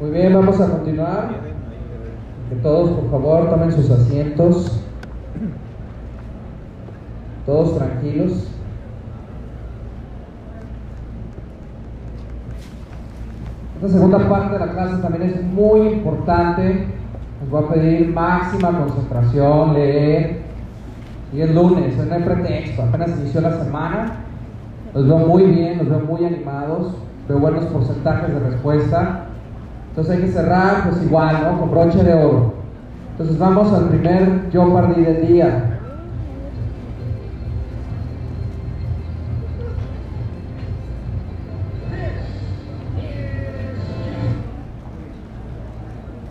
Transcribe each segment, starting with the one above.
Muy bien, vamos a continuar. Que todos, por favor, tomen sus asientos. Todos tranquilos. Esta segunda parte de la clase también es muy importante. Les voy a pedir máxima concentración, leer. Y es lunes, no hay pretexto, apenas inició la semana. Los veo muy bien, los veo muy animados, veo buenos porcentajes de respuesta. Entonces hay que cerrar, pues igual, ¿no? Con broche de oro. Entonces vamos al primer yo perdí del día.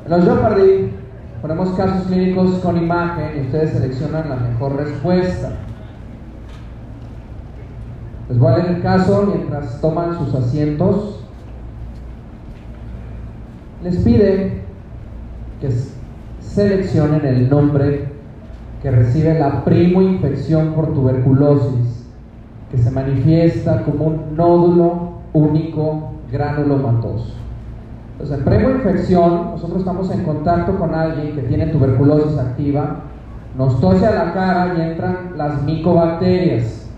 En los Jeopardy ponemos casos clínicos con imagen y ustedes seleccionan la mejor respuesta. Les voy a leer el caso mientras toman sus asientos. Les pide que seleccionen el nombre que recibe la primo infección por tuberculosis, que se manifiesta como un nódulo único granulomatoso. Entonces, en primo infección, nosotros estamos en contacto con alguien que tiene tuberculosis activa, nos tose a la cara y entran las micobacterias.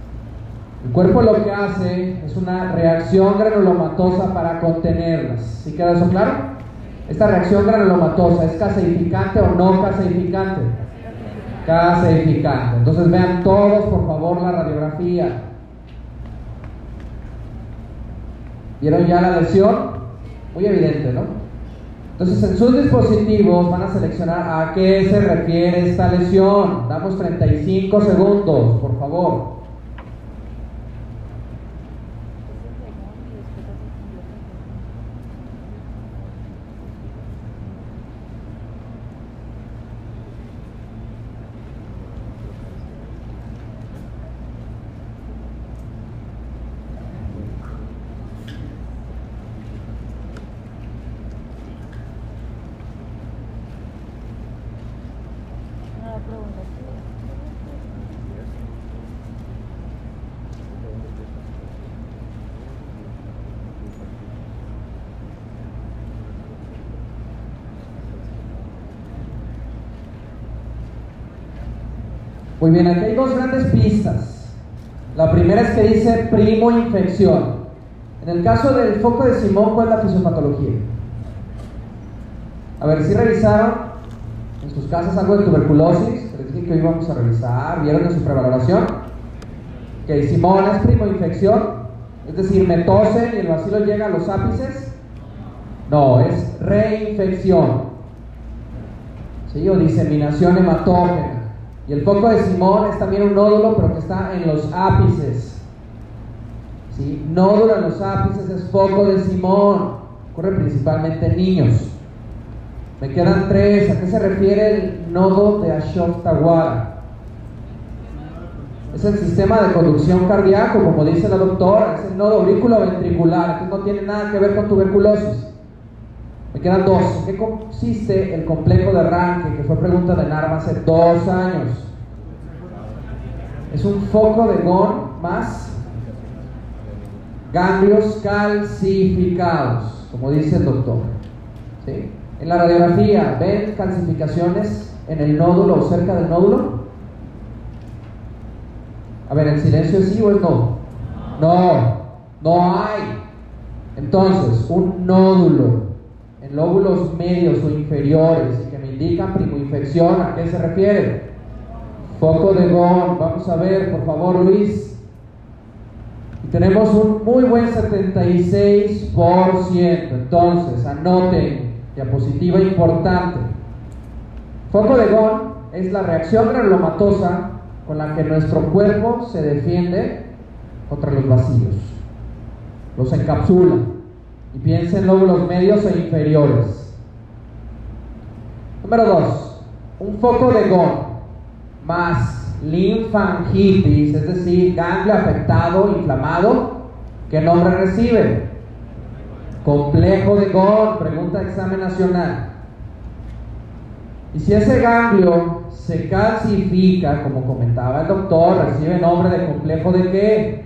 El cuerpo lo que hace es una reacción granulomatosa para contenerlas. ¿Sí queda eso claro? Esta reacción granulomatosa es caseificante o no caseificante. Caseificante. Entonces vean todos por favor la radiografía. ¿Vieron ya la lesión? Muy evidente, ¿no? Entonces en sus dispositivos van a seleccionar a qué se refiere esta lesión. Damos 35 segundos, por favor. Muy bien, aquí hay dos grandes pistas. La primera es que dice primo infección. En el caso del foco de Simón, ¿cuál es la fisiopatología? A ver, si revisaron en sus casas algo de tuberculosis, les dije que hoy vamos a revisar, vieron en su prevaloración, que Simón es primo infección, es decir, me tosen y el vacilo llega a los ápices. No, es reinfección. ¿Sí? O diseminación hematógena. Y el foco de Simón es también un nódulo, pero que está en los ápices. ¿Sí? Nódulo en los ápices es foco de Simón. Ocurre principalmente en niños. Me quedan tres. ¿A qué se refiere el nodo de Ashoftawara? Es el sistema de conducción cardíaco, como dice la doctora. Es el nodo aurículo ventricular. que no tiene nada que ver con tuberculosis. Me quedan dos. ¿En qué consiste el complejo de arranque? Que fue pregunta de Narva hace dos años. Es un foco de GON más ganglios calcificados, como dice el doctor. ¿Sí? En la radiografía, ¿ven calcificaciones en el nódulo o cerca del nódulo? A ver, ¿el silencio es sí o es no? No, no hay. Entonces, un nódulo lóbulos medios o inferiores que me indican primoinfección, ¿a qué se refiere? Foco de GON, vamos a ver, por favor, Luis. Y tenemos un muy buen 76%. Entonces, anoten, diapositiva importante. Foco de GON es la reacción granulomatosa con la que nuestro cuerpo se defiende contra los vacíos. Los encapsula y piensa en lóbulos medios e inferiores. Número 2. Un foco de GON más linfangitis, es decir, ganglio afectado, inflamado, ¿qué nombre recibe? Complejo de GON, pregunta de examen nacional. Y si ese ganglio se calcifica, como comentaba el doctor, recibe nombre de complejo de qué?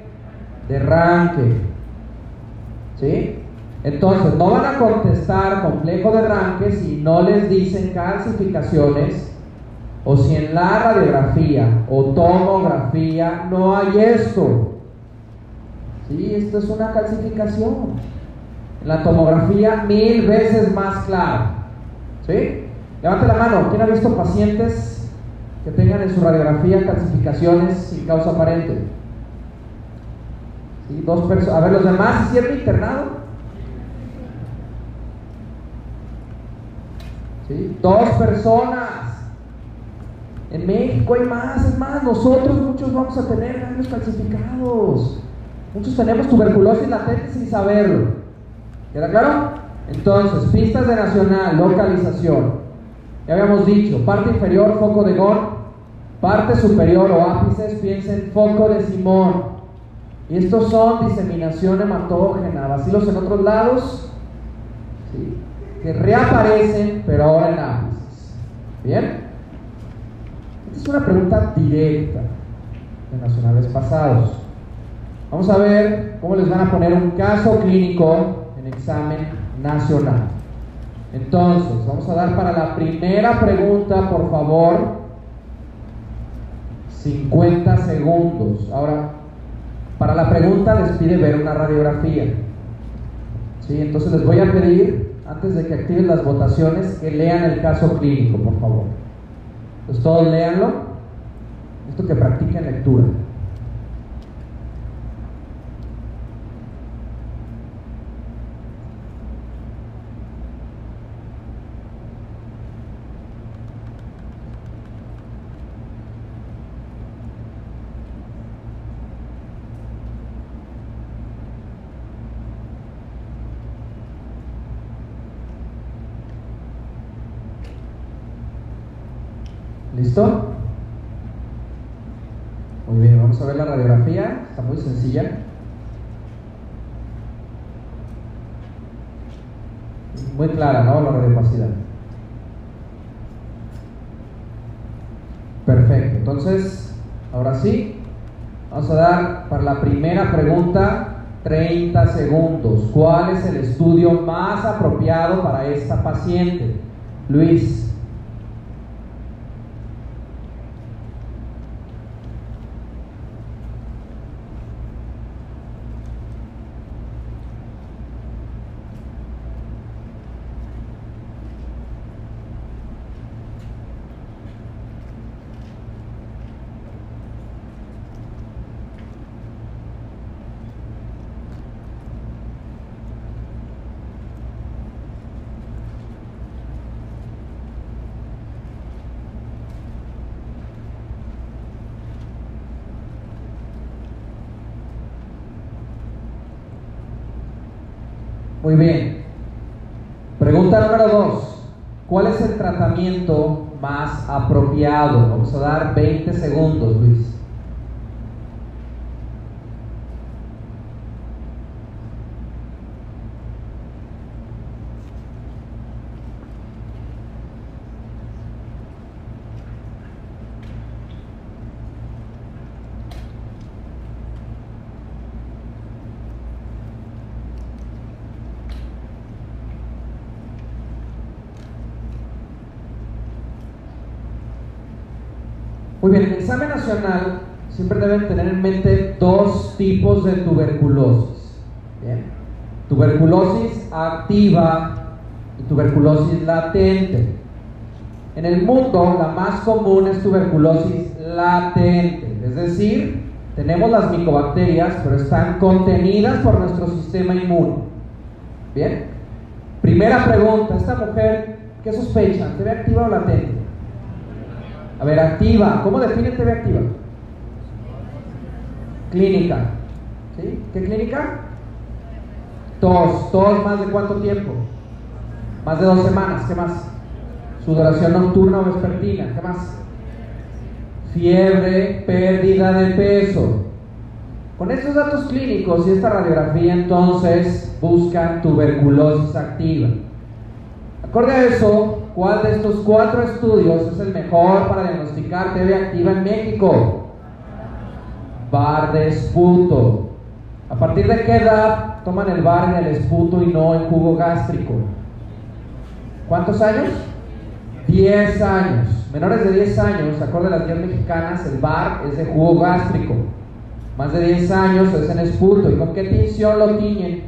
De ranque. ¿Sí? Entonces, no van a contestar complejo de ranque si no les dicen calcificaciones o si en la radiografía o tomografía no hay esto. Sí, esto es una calcificación. En la tomografía mil veces más claro. ¿Sí? Levante la mano. ¿Quién ha visto pacientes que tengan en su radiografía calcificaciones sin causa aparente? ¿Sí? Dos personas. A ver, los demás hicieron internado. Dos personas. En México hay más, es más, nosotros muchos vamos a tener daños calcificados. Muchos tenemos tuberculosis latente sin saberlo. ¿Queda claro? Entonces, pistas de nacional, localización. Ya habíamos dicho, parte inferior, foco de Gón, parte superior o ápices, piensen foco de Simón. Y estos son diseminación hematógena, vacilos en otros lados, que reaparecen, pero ahora en ápices. ¿Bien? Esta es una pregunta directa de nacionales pasados. Vamos a ver cómo les van a poner un caso clínico en examen nacional. Entonces, vamos a dar para la primera pregunta, por favor, 50 segundos. Ahora, para la pregunta les pide ver una radiografía. ¿Sí? Entonces les voy a pedir antes de que activen las votaciones, que lean el caso clínico, por favor. Entonces todos leanlo. Esto que practiquen lectura. ¿Listo? Muy bien, vamos a ver la radiografía, está muy sencilla. Muy clara, ¿no? La radiopacidad. Perfecto, entonces, ahora sí, vamos a dar para la primera pregunta 30 segundos. ¿Cuál es el estudio más apropiado para esta paciente? Luis. Muy bien. Pregunta número dos. ¿Cuál es el tratamiento más apropiado? Vamos a dar 20 segundos, Luis. Muy bien, en siempre deben tener en mente dos tipos de tuberculosis. Tuberculosis activa y tuberculosis latente. En el mundo la más común es tuberculosis latente, es decir, tenemos las micobacterias, pero están contenidas por nuestro sistema inmune. Bien. Primera pregunta, esta mujer, ¿qué sospecha? ¿TV activa o latente? A ver, activa. ¿Cómo define TV activa? Clínica. ¿Sí? ¿Qué clínica? Tos. ¿Tos más de cuánto tiempo? Más de dos semanas. ¿Qué más? Sudoración nocturna o vespertina. ¿Qué más? Fiebre, pérdida de peso. Con estos datos clínicos y esta radiografía entonces buscan tuberculosis activa. Acorde a eso, ¿cuál de estos cuatro estudios es el mejor para diagnosticar TB activa en México? Bar de esputo. ¿A partir de qué edad toman el bar en el esputo y no en jugo gástrico? ¿Cuántos años? 10 años. Menores de 10 años, acorde a las guías mexicanas, el bar es de jugo gástrico. Más de 10 años es en esputo. ¿Y con qué tinción lo tiñen?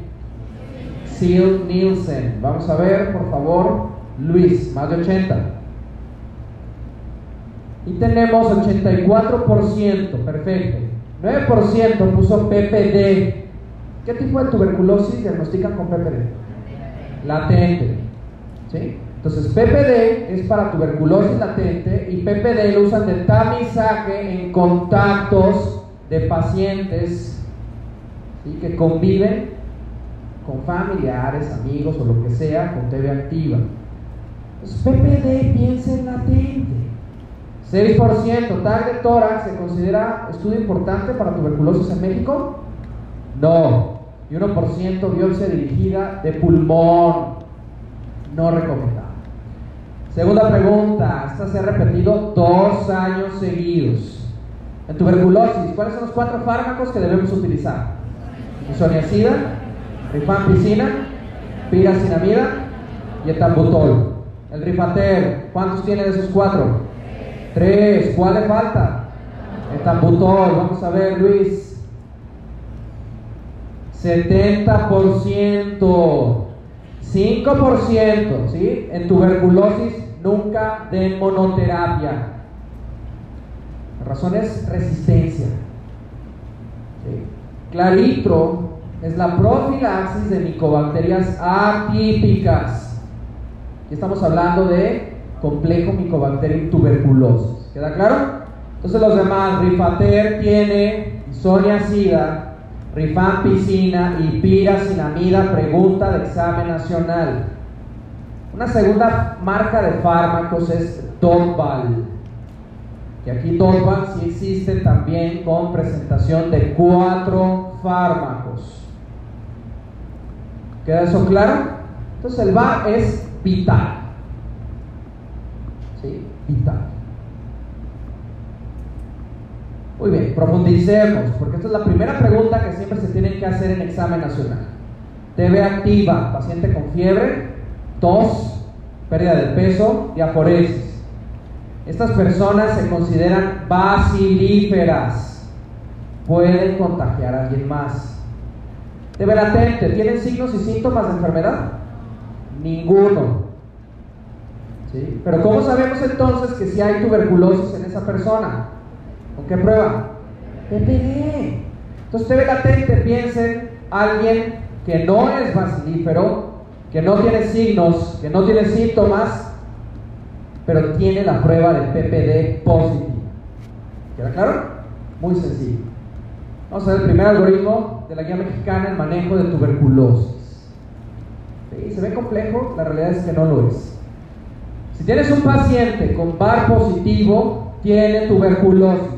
Seal Nielsen. Vamos a ver, por favor, Luis, más de 80. Y tenemos 84%, perfecto. 9% puso PPD. ¿Qué tipo de tuberculosis diagnostican con PPD? Latente. ¿Sí? Entonces, PPD es para tuberculosis latente y PPD lo usan de tamizaje en contactos de pacientes que conviven con familiares, amigos o lo que sea con TB activa. PPD piensa en latente. 6% tag de tórax se considera estudio importante para tuberculosis en México? No. Y 1% biopsia dirigida de pulmón. No recomendable. Segunda pregunta, esta se ha repetido dos años seguidos. En tuberculosis, ¿cuáles son los cuatro fármacos que debemos utilizar? Isoniazida, rifampicina, piracinamida y etambutol. El rifater, ¿cuántos tiene de esos cuatro? Tres. ¿Cuál le falta? Etambutol. Vamos a ver, Luis. 70%. 5%, ¿sí? En tuberculosis nunca den monoterapia. La razón es resistencia. Claritro es la profilaxis de micobacterias atípicas. Estamos hablando de complejo micobacterium tuberculosis. ¿Queda claro? Entonces los demás, Rifater tiene isoniazida, rifampicina y piracinamida, pregunta de examen nacional. Una segunda marca de fármacos es Doppal. Y aquí Doppal sí existe también con presentación de cuatro fármacos. ¿Queda eso claro? Entonces el VAR es vital. ¿Sí? Vital. Muy bien, profundicemos, porque esta es la primera pregunta que siempre se tiene que hacer en examen nacional. TB activa, paciente con fiebre, tos, pérdida de peso y aforesis. Estas personas se consideran bacilíferas, pueden contagiar a alguien más. TB latente, ¿tienen signos y síntomas de enfermedad? Ninguno. ¿Sí? Pero ¿cómo sabemos entonces que si hay tuberculosis en esa persona? ¿Con qué prueba? PPD. Entonces TB latente, piensen, alguien que no es bacilífero, que no tiene signos, que no tiene síntomas, pero tiene la prueba de PPD positiva. ¿Queda claro? Muy sencillo. Vamos a ver el primer algoritmo de la guía mexicana en manejo de tuberculosis. ¿Se ve complejo? La realidad es que no lo es. Si tienes un paciente con VAR positivo, tiene tuberculosis.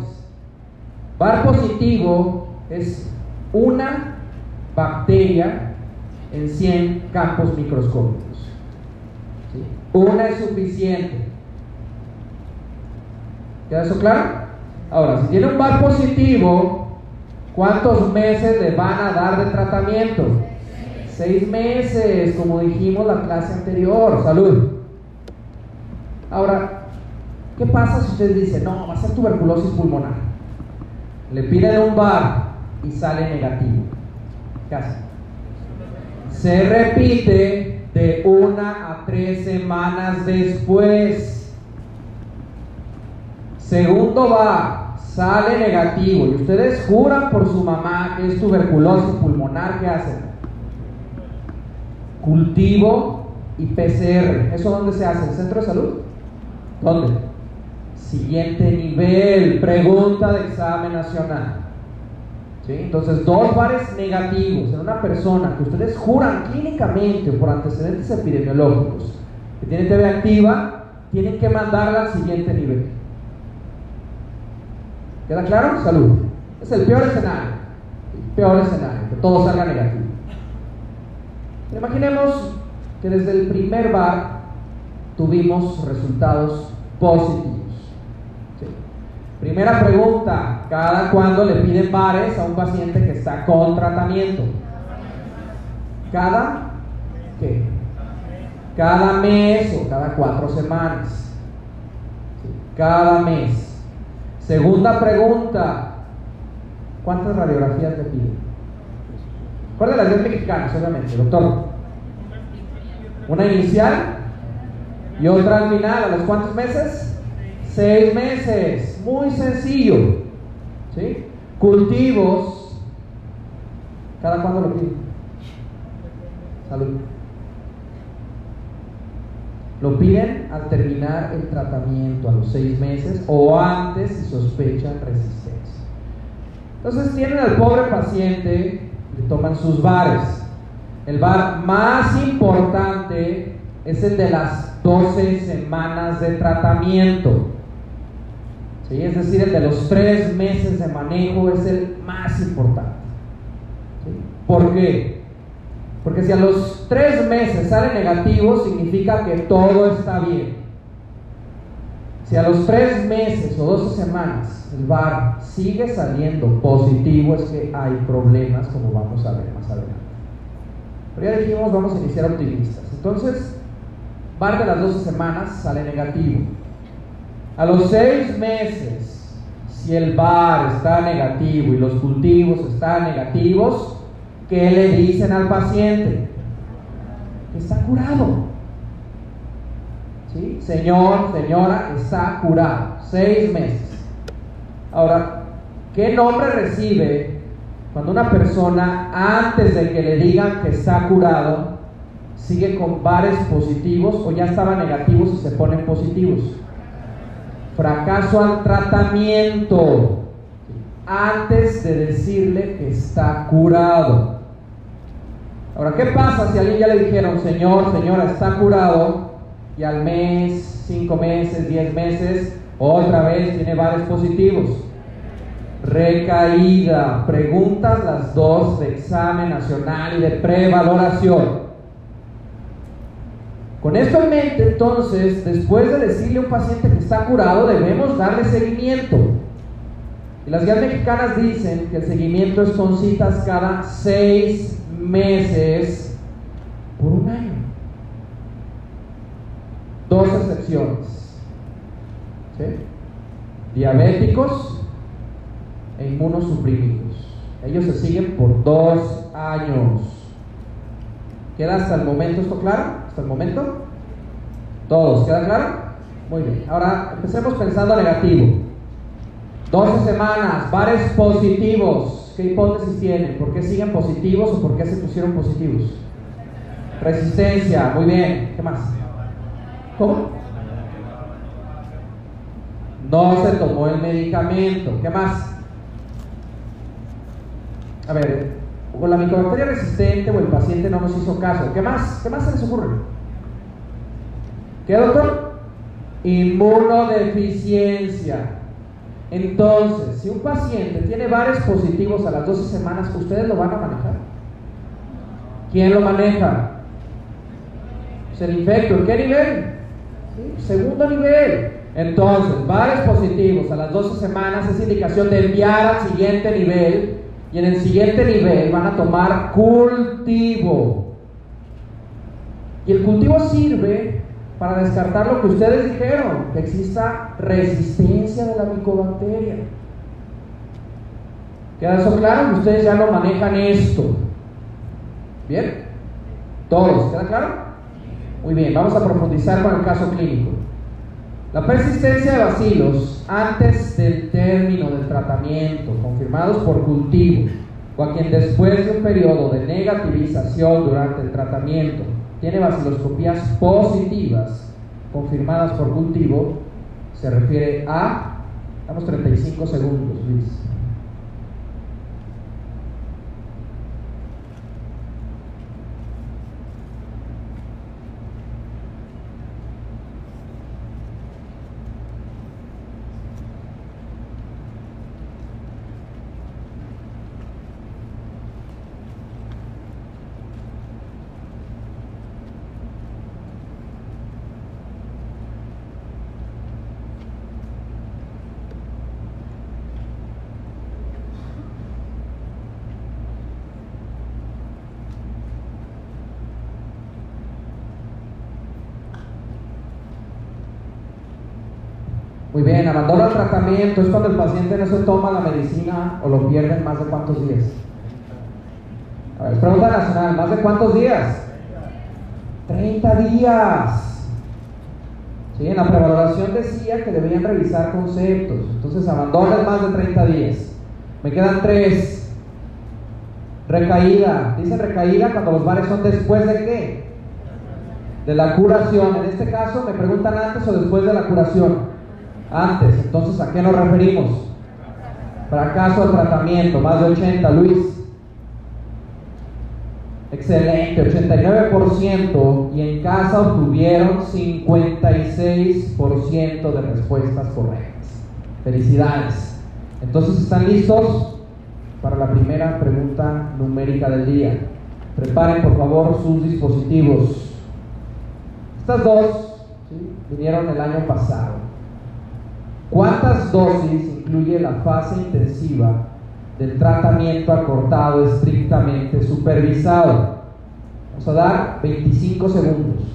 VAR positivo es una bacteria en 100 campos microscópicos. Una es suficiente. ¿Queda eso claro? Ahora, si tiene un VAR positivo, ¿cuántos meses le van a dar de tratamiento? Seis meses, como dijimos la clase anterior. Salud. Ahora, ¿qué pasa si usted dice, no, va a ser tuberculosis pulmonar? Le piden un bar y sale negativo. ¿Qué hace? Se repite de una a tres semanas después. Segundo bar, sale negativo. Y ustedes juran por su mamá que es tuberculosis pulmonar. ¿Qué hacen? Cultivo y PCR. ¿Eso dónde se hace? ¿En el centro de salud? ¿Dónde? Siguiente nivel, pregunta de examen nacional. Entonces, dos bares negativos en una persona que ustedes juran clínicamente por antecedentes epidemiológicos que tiene TV activa, tienen que mandarla al siguiente nivel. ¿Queda claro? Salud. Es el peor escenario. El peor escenario, que todo salga negativo. Imaginemos que desde el primer bar tuvimos resultados positivos. Primera pregunta, ¿cada cuándo le piden bares a un paciente que está con tratamiento? ¿Cada qué? Cada mes o cada cuatro semanas. Cada mes. Segunda pregunta, ¿cuántas radiografías le piden? ¿Cuál de las 10 mexicanas, obviamente, doctor? Una inicial y otra al final, ¿a los cuántos meses? Seis meses. Muy sencillo. ¿Sí? Cultivos. ¿Cada cuándo lo piden? Salud. Lo piden al terminar el tratamiento, a los seis meses o antes si sospechan resistencia. Entonces tienen al pobre paciente, le toman sus bares. El bar más importante es el de las 12 semanas de tratamiento. ¿Sí? Es decir, el de los tres meses de manejo es el más importante. ¿Por qué? Porque si a los tres meses sale negativo, significa que todo está bien. Si a los tres meses o 12 semanas el VAR sigue saliendo positivo, es que hay problemas, como vamos a ver más adelante. Pero ya dijimos, vamos a iniciar optimistas. Entonces, VAR de las 12 semanas sale negativo. A los seis meses, si el VAR está negativo y los cultivos están negativos, ¿qué le dicen al paciente? Está curado. ¿Sí? Señor, señora, está curado. Seis meses. Ahora, ¿qué nombre recibe cuando una persona, antes de que le digan que está curado, sigue con bares positivos o ya estaban negativos y se ponen positivos? Fracaso al tratamiento antes de decirle que está curado. Ahora, ¿qué pasa si a alguien ya le dijeron, Señor, señora, está curado y al mes, cinco meses, diez meses, otra vez tiene varios positivos? Recaída, preguntas las dos de examen nacional y de prevaloración. Con esto en mente, entonces, después de decirle a un paciente que está curado, debemos darle seguimiento. Y las guías mexicanas dicen que el seguimiento es con citas cada seis meses por un año. Dos excepciones. Diabéticos e inmunosuprimidos. Ellos se siguen por dos años. ¿Queda hasta el momento esto claro? ¿Hasta el momento? ¿Todos? ¿Queda claro? Muy bien. Ahora empecemos pensando negativo. 12 semanas, bares positivos. ¿Qué hipótesis tienen? ¿Por qué siguen positivos o por qué se pusieron positivos? Resistencia, muy bien. ¿Qué más? ¿Cómo? No se tomó el medicamento. ¿Qué más? A ver, o la micobacteria resistente o el paciente no nos hizo caso. ¿Qué más? ¿Qué más se les ocurre? ¿Qué, doctor? Inmunodeficiencia. Entonces, si un paciente tiene varios positivos a las 12 semanas, ¿ustedes lo van a manejar? ¿Quién lo maneja? Pues el infecto. qué nivel? Segundo nivel. Entonces, varios positivos a las 12 semanas es indicación de enviar al siguiente nivel y en el siguiente nivel van a tomar cultivo. Y el cultivo sirve para descartar lo que ustedes dijeron, que exista resistencia de la micobacteria. ¿Queda eso claro? Ustedes ya no manejan esto. ¿Bien? ¿Todos? ¿Queda claro? Muy bien, vamos a profundizar con el caso clínico. La persistencia de bacilos antes del término del tratamiento, confirmados por cultivo, o a quien después de un periodo de negativización durante el tratamiento tiene baciloscopías positivas confirmadas por cultivo, se refiere a, damos 35 segundos, Luis. Bien, abandono el tratamiento es cuando el paciente no se toma la medicina o lo pierde en más de cuántos días. A pregunta nacional, ¿más de cuántos días? 30 días. Sí, en la prevaloración decía que debían revisar conceptos. Entonces abandonan más de 30 días. Me quedan tres. Recaída. Dice recaída cuando los bares son después de qué? De la curación. En este caso me preguntan antes o después de la curación. Antes. Entonces, ¿a qué nos referimos? Fracaso de tratamiento. Más de 80. Luis. Excelente, 89% y en casa obtuvieron 56% de respuestas correctas. Felicidades. Entonces, ¿están listos para la primera pregunta numérica del día? Preparen por favor sus dispositivos. Estas dos vinieron el año pasado. ¿Cuántas dosis incluye la fase intensiva del tratamiento acortado estrictamente supervisado. Vamos a dar 25 segundos.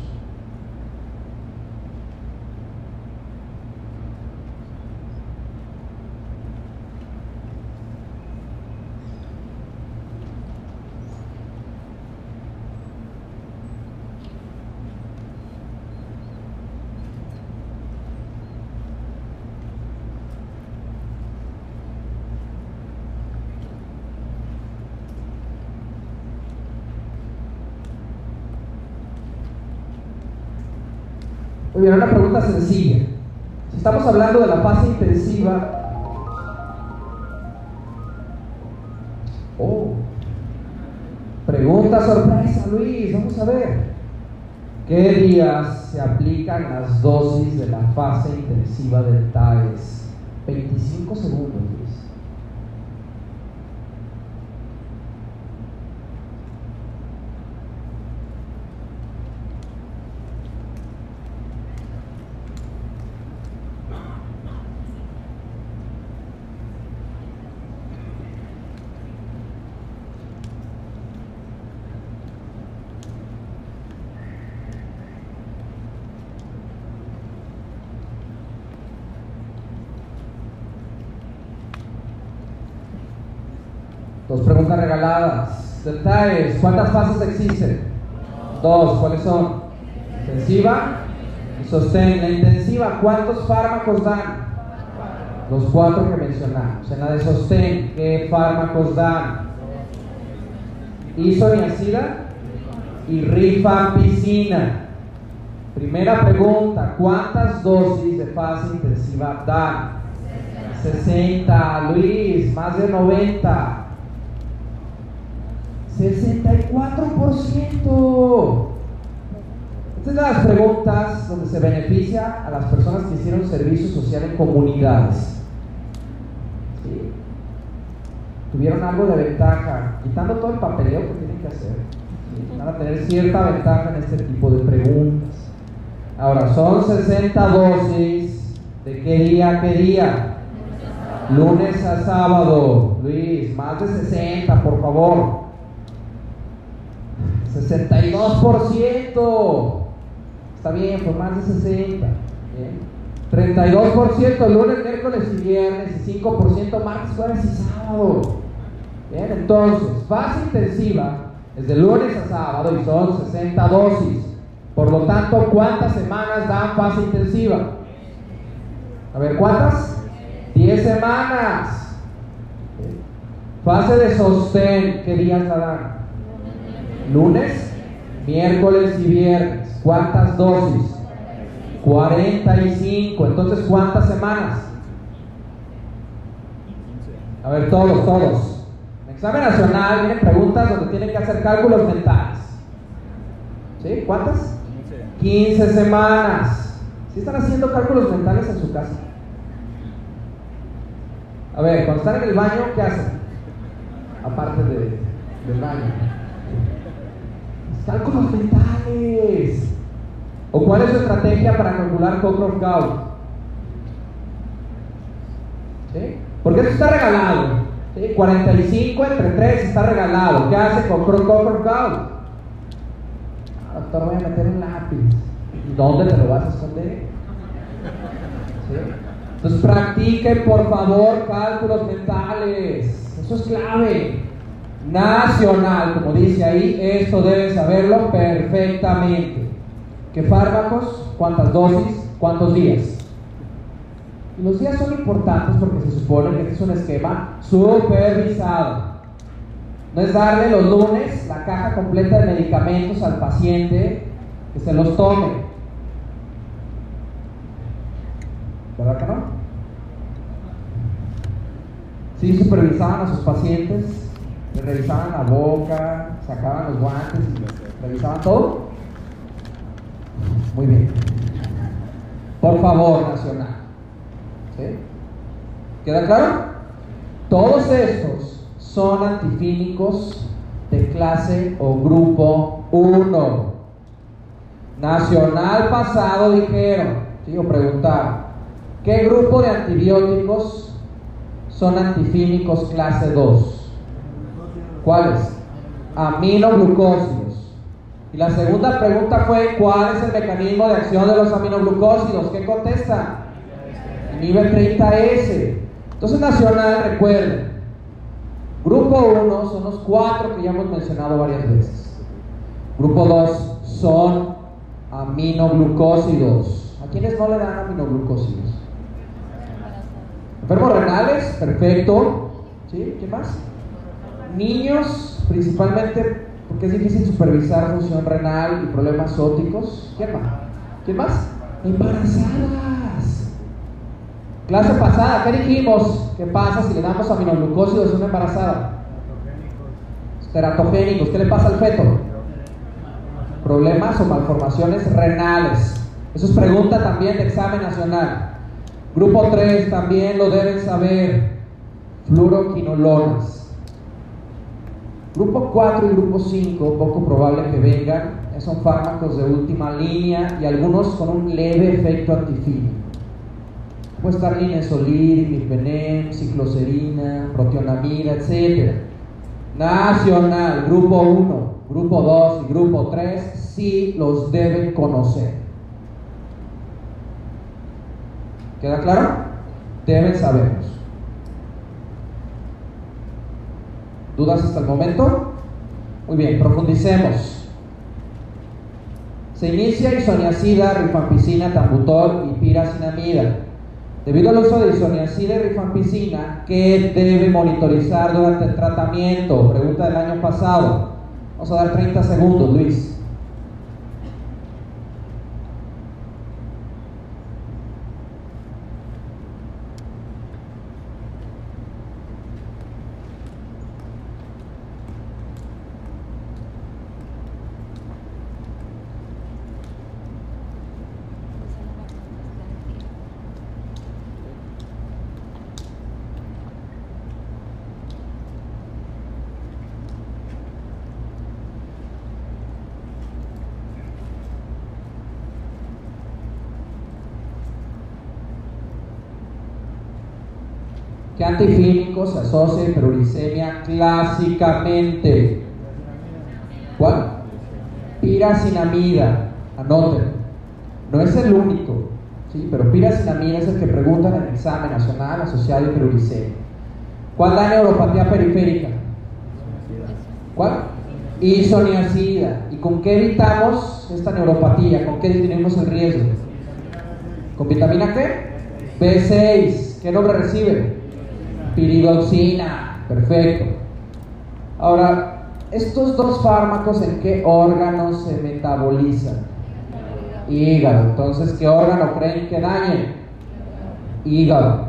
Muy una pregunta sencilla. Si estamos hablando de la fase intensiva, oh, pregunta sorpresa, Luis, vamos a ver. ¿Qué días se aplican las dosis de la fase intensiva del TAES? 25 segundos, Luis. Dos preguntas regaladas. Detalles. ¿Cuántas fases existen? Dos. ¿Cuáles son? Intensiva y sostén. La intensiva, ¿cuántos fármacos dan? Los cuatro que mencionamos. En la de sostén, ¿qué fármacos dan? Isoniazida y rifampicina. Primera pregunta, ¿cuántas dosis de fase intensiva dan? 60, Luis, más de 90. 64%. Estas son las preguntas donde se beneficia a las personas que hicieron servicio social en comunidades. ¿Sí? Tuvieron algo de ventaja, quitando todo el papeleo que tienen que hacer. ¿sí? Van a tener cierta ventaja en este tipo de preguntas. Ahora, son 60 dosis. ¿De qué día a qué día? Lunes a sábado. Luis, más de 60, por favor. 62%. Está bien, por más de 60. Bien. 32% lunes, miércoles y viernes y 5% martes, jueves y sábado. Bien, entonces, fase intensiva es de lunes a sábado y son 60 dosis. Por lo tanto, ¿cuántas semanas dan fase intensiva? A ver, ¿cuántas? 10 semanas. Fase de sostén, ¿qué días la dan? Lunes, miércoles y viernes. ¿Cuántas dosis? 45. Entonces, ¿cuántas semanas? A ver, todos, todos. En examen nacional vienen preguntas donde tienen que hacer cálculos mentales. ¿Sí? ¿Cuántas? 15 semanas. ¿Sí están haciendo cálculos mentales en su casa? A ver, cuando están en el baño, ¿qué hacen? Aparte de, del baño. Cálculos mentales. ¿O cuál es su estrategia para calcular Count? ¿Sí? Porque eso está regalado. ¿Sí? 45 entre 3 está regalado. ¿Qué hace con Cockroach Count? Ah, doctor, voy a meter un lápiz. ¿Y dónde te lo vas a esconder? Entonces practiquen por favor cálculos mentales. Eso es clave. Nacional, como dice ahí, esto deben saberlo perfectamente. ¿Qué fármacos? ¿Cuántas dosis? ¿Cuántos días? Los días son importantes porque se supone que este es un esquema supervisado. No es darle los lunes la caja completa de medicamentos al paciente que se los tome. ¿Verdad que no? Sí, supervisaban a sus pacientes, revisaban la boca, sacaban los guantes y revisaban todo. Muy bien. Por favor, Nacional. ¿Sí? ¿Queda claro? Todos estos son antifínicos de clase o grupo 1. Nacional pasado dijeron, ¿sí? o preguntaron, ¿qué grupo de antibióticos son antifínicos clase 2? ¿Cuáles? Aminoglucósidos. Y la segunda pregunta fue, ¿cuál es el mecanismo de acción de los aminoglucósidos? ¿Qué contesta? Nivel 30S. Entonces, Nacional, recuerden, grupo 1 son los cuatro que ya hemos mencionado varias veces. Grupo 2 son aminoglucósidos. ¿A quiénes no le dan aminoglucósidos? Enfermos renales, perfecto. ¿Sí? ¿Qué más? Niños, principalmente porque es difícil supervisar función renal y problemas ópticos. ¿Quién más? ¿Quién más? Embarazadas. Clase pasada, ¿qué dijimos? ¿Qué pasa si le damos aminoglucósidos a una embarazada? Teratogénicos. ¿Qué le pasa al feto? Problemas o malformaciones renales. Eso es pregunta también de examen nacional. Grupo 3 también lo deben saber. Fluoroquinolonas. Grupo 4 y grupo 5, poco probable que vengan, son fármacos de última línea y algunos con un leve efecto antifínico. Puede estar linezolid, imipenem, cicloserina, protionamida, etc. Nacional, grupo 1, grupo 2 y grupo 3, sí los deben conocer. ¿Queda claro? Deben saberlos. ¿Dudas hasta el momento? Muy bien, profundicemos. Se inicia isoniazida, rifampicina, tambutol y piracinamida. Debido al uso de isoniazida y rifampicina, ¿qué debe monitorizar durante el tratamiento? Pregunta del año pasado. Vamos a dar 30 segundos, Luis. ¿Qué antifínico se asocia a hiperuricemia clásicamente? ¿Cuál? Piracinamida. Anoten. No es el único, ¿sí? pero piracinamida es el que preguntan en el examen nacional asociado a hiperuricemia. ¿Cuál da neuropatía periférica? ¿Cuál? Isoniazida. ¿Y con qué evitamos esta neuropatía? ¿Con qué disminuimos el riesgo? ¿Con vitamina qué? B6. ¿Qué nombre recibe? Piridoxina, perfecto. Ahora, estos dos fármacos, ¿en qué órganos se metabolizan? Hígado. Entonces, ¿qué órgano creen que dañen? Hígado.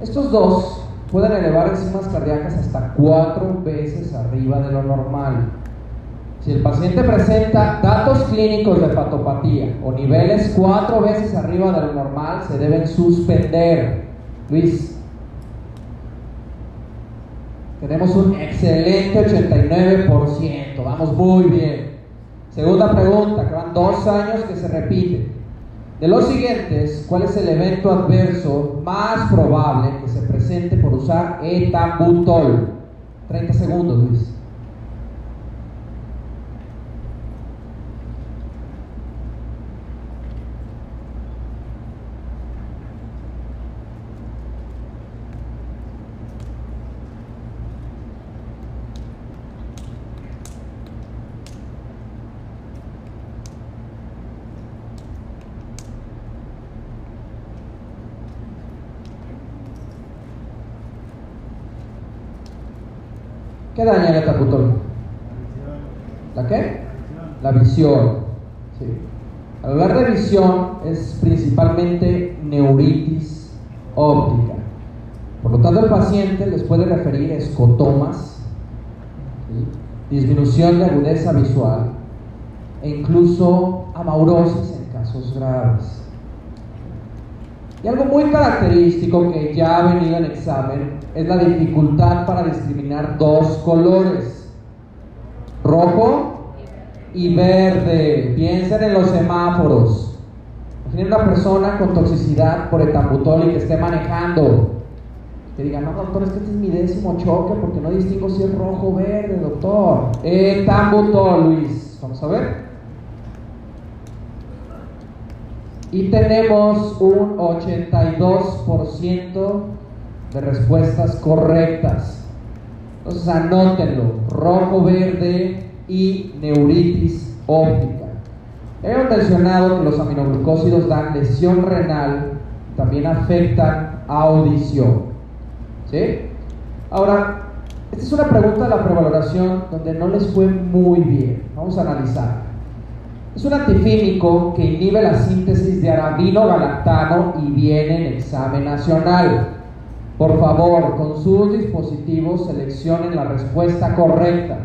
Estos dos pueden elevar enzimas cardíacas hasta cuatro veces arriba de lo normal. Si el paciente presenta datos clínicos de patopatía o niveles cuatro veces arriba de lo normal, se deben suspender. Luis, tenemos un excelente 89%, vamos muy bien. Segunda pregunta, que van dos años que se repite. De los siguientes, ¿cuál es el evento adverso más probable que se presente por usar etambutol? 30 segundos, Luis. ¿Qué daña el etambutol? ¿La qué? La visión. Sí. Al hablar de visión es principalmente neuritis óptica. Por lo tanto, el paciente les puede referir escotomas, disminución de agudeza visual e incluso amaurosis en casos graves. Y algo muy característico que ya ha venido en examen es la dificultad para discriminar dos colores, rojo y verde. Piensen en los semáforos. Imaginen una persona con toxicidad por etambutol y que esté manejando. Que diga, no, doctor, es que este es mi décimo choque porque no distingo si es rojo o verde, doctor. Etambutol, Luis. Vamos a ver. Y tenemos un 82% de respuestas correctas. Entonces anótenlo, rojo, verde y neuritis óptica. Hemos mencionado que los aminoglucósidos dan lesión renal, también afectan audición. ¿Sí? Ahora, esta es una pregunta de la prevaloración donde no les fue muy bien. Vamos a analizar. Es un antifímico que inhibe la síntesis de arabino galactano y viene en examen nacional. Por favor, con sus dispositivos seleccionen la respuesta correcta.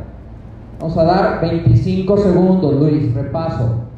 Vamos a dar 25 segundos, Luis, repaso.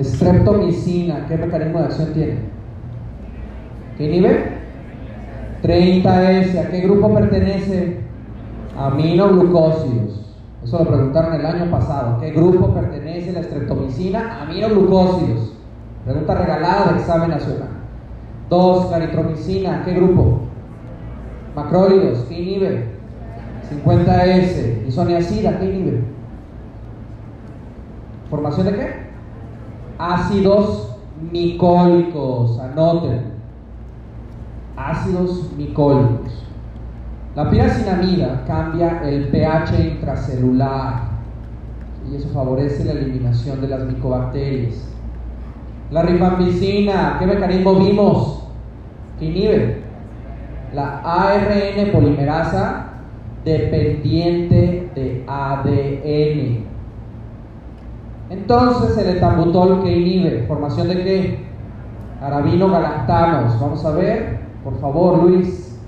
Streptomicina, ¿qué mecanismo de acción tiene? ¿Qué nivel? 30S, ¿a qué grupo pertenece? Aminoglucósidos. Eso lo preguntaron el año pasado. ¿Qué grupo pertenece la streptomicina? Aminoglucósidos. Pregunta regalada de examen nacional. 2. Claritromicina, ¿qué grupo? Macrólidos, ¿qué nivel? 50S. Isoniazida, ¿qué nivel? ¿Formación de qué? Ácidos micólicos, anoten, ácidos micólicos. La piracinamida cambia el pH intracelular y eso favorece la eliminación de las micobacterias. La rifampicina, ¿qué mecanismo vimos? ¿Qué inhibe? La ARN polimerasa dependiente de ADN. Entonces el etambutol que inhibe, formación de qué? Arabino galactanos. Vamos a ver, por favor, Luis.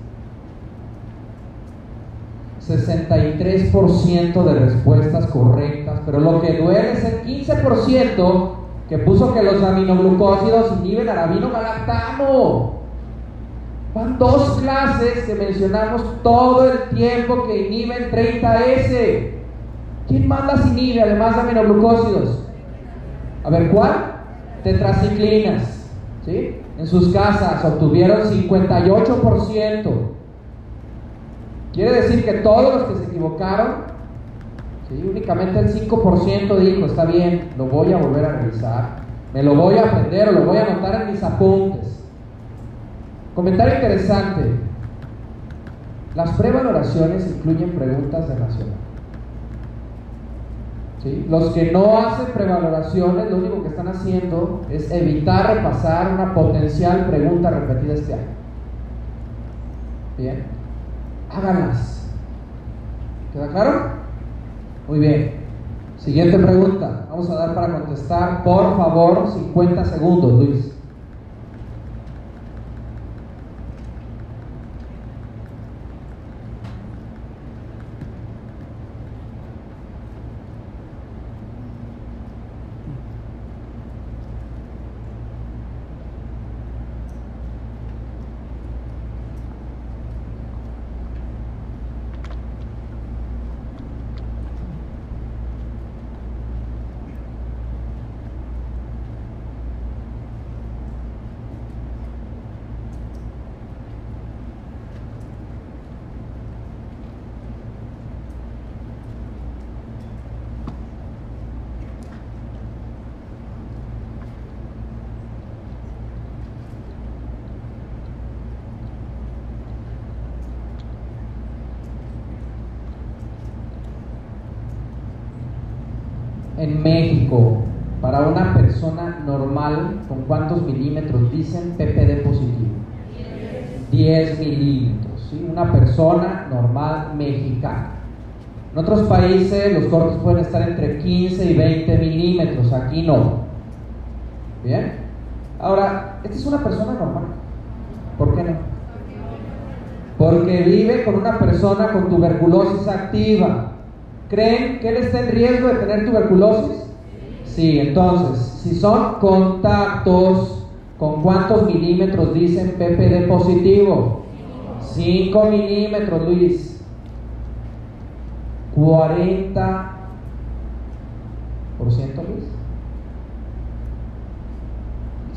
63% de respuestas correctas, pero lo que duele es el 15% que puso que los aminoglucósidos inhiben arabino galactano. Van dos clases que mencionamos todo el tiempo que inhiben 30S. ¿Quién más las inhibe además de aminoglucósidos? A ver, ¿cuál? Tetraciclinas. ¿sí? En sus casas obtuvieron 58%. Quiere decir que todos los que se equivocaron, ¿sí? únicamente el 5% dijo, está bien, lo voy a volver a revisar, me lo voy a aprender o lo voy a anotar en mis apuntes. Comentario interesante. Las prevaloraciones incluyen preguntas de nacional. Los que no hacen prevaloraciones, lo único que están haciendo es evitar repasar una potencial pregunta repetida este año. Bien, háganlas. ¿Queda claro? Muy bien. Siguiente pregunta. Vamos a dar para contestar, por favor, 50 segundos, Luis. En México, para una persona normal, ¿con cuántos milímetros dicen PPD positivo? 10 milímetros, ¿sí? Una persona normal mexicana. En otros países los cortes pueden estar entre 15 y 20 milímetros, aquí no. ¿Bien? Ahora, esta es una persona normal. ¿Por qué no? Porque vive con una persona con tuberculosis activa. ¿Creen que él está en riesgo de tener tuberculosis? Sí, entonces, si son contactos, ¿con cuántos milímetros dicen PPD positivo? 5 milímetros, Luis. 40 Luis.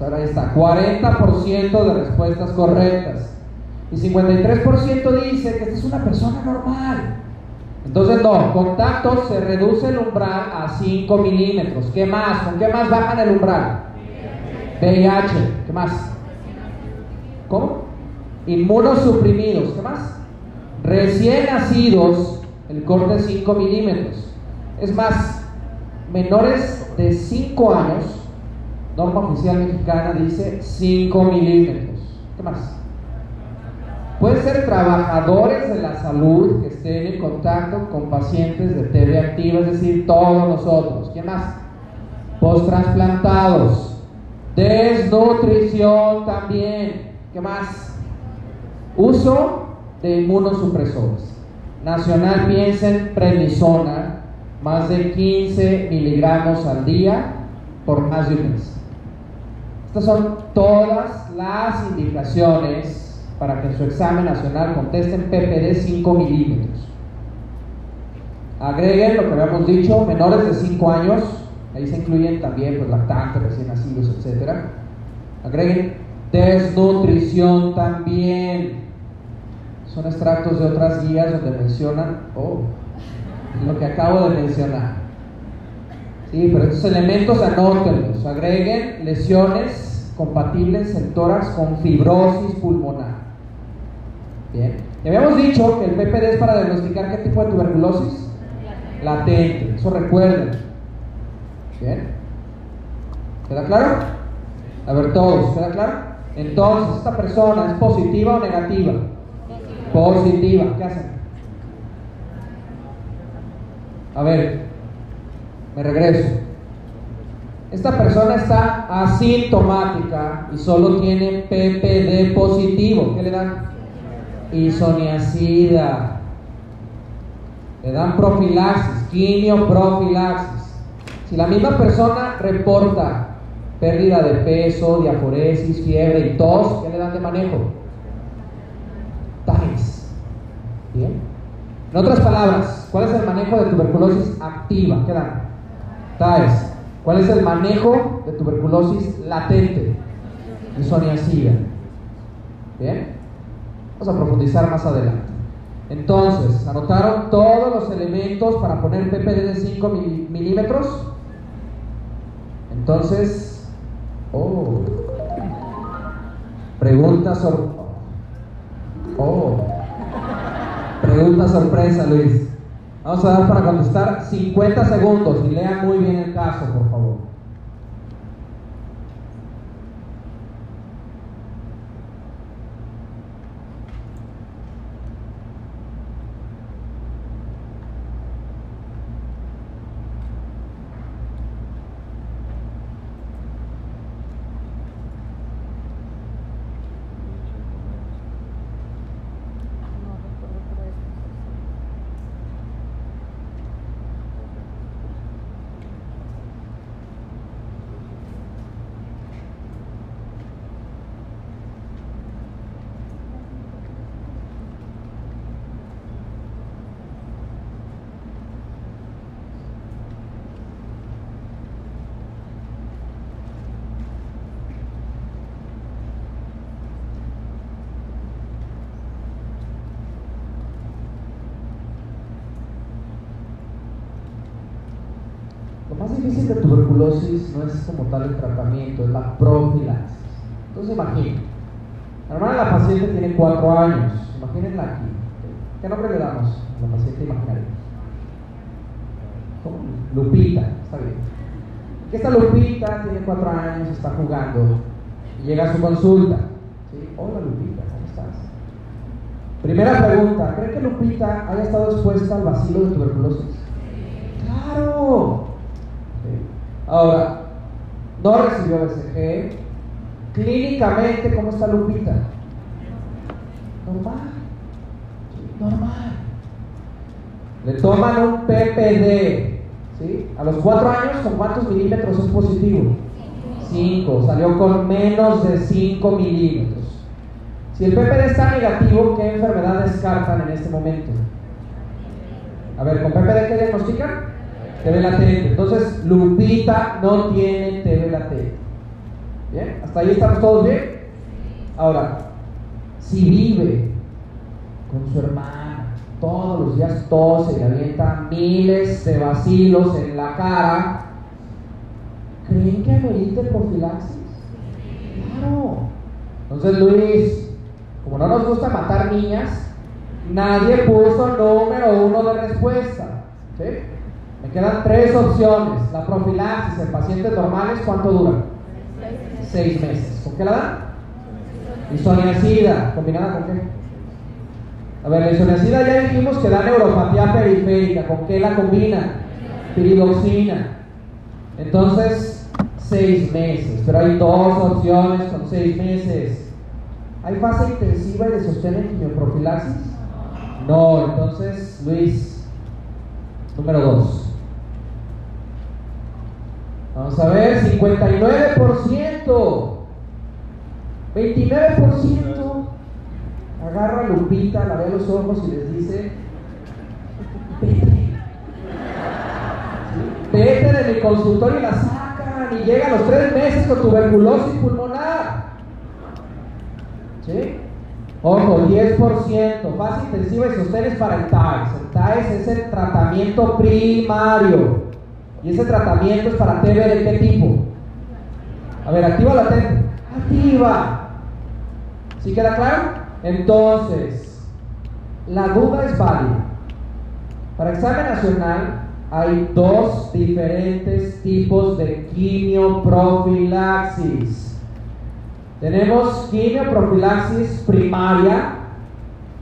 Ahora ahí está, 40% de respuestas correctas. Y 53% dice que esta es una persona normal. Entonces, no, contactos se reduce el umbral a 5 milímetros. ¿Qué más? ¿Con qué más bajan el umbral? VIH. ¿Qué más? ¿Cómo? Inmunosuprimidos. ¿Qué más? Recién nacidos, el corte de 5 milímetros. Es más, menores de 5 años, norma oficial mexicana dice 5 milímetros. ¿Qué más? Pueden ser trabajadores de la salud que estén en contacto con pacientes de TB activa, es decir, todos nosotros. ¿Quién más? Post-transplantados. Desnutrición también. ¿Qué más? Uso de inmunosupresores. Nacional piensen prednisona, más de 15 miligramos al día por más de un mes. Estas son todas las indicaciones para que en su examen nacional contesten PPD 5 milímetros. Agreguen lo que habíamos dicho, menores de 5 años, ahí se incluyen también pues, lactantes, recién nacidos, etc. Agreguen desnutrición también. Son extractos de otras guías donde mencionan, oh, lo que acabo de mencionar. Sí, pero estos elementos anótenlos. Agreguen lesiones compatibles en tórax con fibrosis pulmonar. Bien. Habíamos dicho que el PPD es para diagnosticar qué tipo de tuberculosis latente. Eso recuerden. Bien. ¿Queda claro? A ver, todos, ¿queda claro? Entonces, ¿esta persona es positiva o negativa? Positiva. ¿Qué hacen? A ver, me regreso. Esta persona está asintomática y solo tiene PPD positivo. ¿Qué le dan? Isoniazida. Le dan profilaxis, quimioprofilaxis. Si la misma persona reporta pérdida de peso, diaforesis, fiebre y tos, ¿qué le dan de manejo? TAES. Bien. En otras palabras, ¿cuál es el manejo de tuberculosis activa? ¿Qué dan? TAES. ¿Cuál es el manejo de tuberculosis latente? Isoniazida. Bien. Vamos a profundizar más adelante. Entonces, anotaron todos los elementos para poner PPD de 5 milímetros. Entonces, oh, pregunta sorpresa. Oh, pregunta sorpresa, Luis. Vamos a dar para contestar 50 segundos y lean muy bien el caso, por favor. difícil de no es como tal el tratamiento, es la profilaxis. Entonces imaginen, normal la paciente tiene cuatro años, imagínenla aquí. ¿Qué nombre le damos a la paciente imaginaria? Lupita, está bien. Esta Lupita tiene cuatro años, está jugando y llega a su consulta. ¿sí? Hola Lupita, ¿cómo estás? Primera pregunta, ¿cree que Lupita haya estado expuesta al vacilo de tuberculosis? ¡Claro! Ahora, no recibió BCG. Clínicamente, ¿cómo está Lupita? Normal. Normal. Le toman un PPD. ¿sí? A los cuatro años, ¿con cuántos milímetros es positivo? 5. Salió con menos de 5 milímetros. Si el PPD está negativo, ¿qué enfermedad descartan en este momento? A ver, ¿con PPD qué diagnostican? TB latente. Entonces, Lupita no tiene TB latente. ¿Bien? ¿Hasta ahí estamos todos bien? Ahora, si vive con su hermana, todos los días tose le avienta miles de vacilos en la cara, ¿creen que amerite profilaxis? Claro. Entonces, Luis, como no nos gusta matar niñas, nadie puso número uno de respuesta. ¿sí? Me quedan tres opciones. La profilaxis en pacientes normales, ¿cuánto dura? Seis meses. ¿Con qué la dan? Isoniazida, ¿combinada con qué? A ver, la isoniazida ya dijimos que da neuropatía periférica. ¿Con qué la combina? Piridoxina. Entonces, seis meses. Pero hay dos opciones con seis meses. ¿Hay fase intensiva y de sostén en quimioprofilaxis? No, entonces, Luis, número dos. Vamos a ver, 59%. 29% agarra a Lupita, la ve los ojos y les dice, vete. Vete de mi consultorio y la sacan y llega a los tres meses con tuberculosis pulmonar. ¿Sí? Ojo, 10%, fase intensiva y sostenes para el TAES. El TAES es el tratamiento primario. Y ese tratamiento es para TB de qué tipo? A ver, activa la latente. Activa. ¿Sí queda claro? Entonces, la duda es válida. Para examen nacional hay dos diferentes tipos de quimioprofilaxis. Tenemos quimioprofilaxis primaria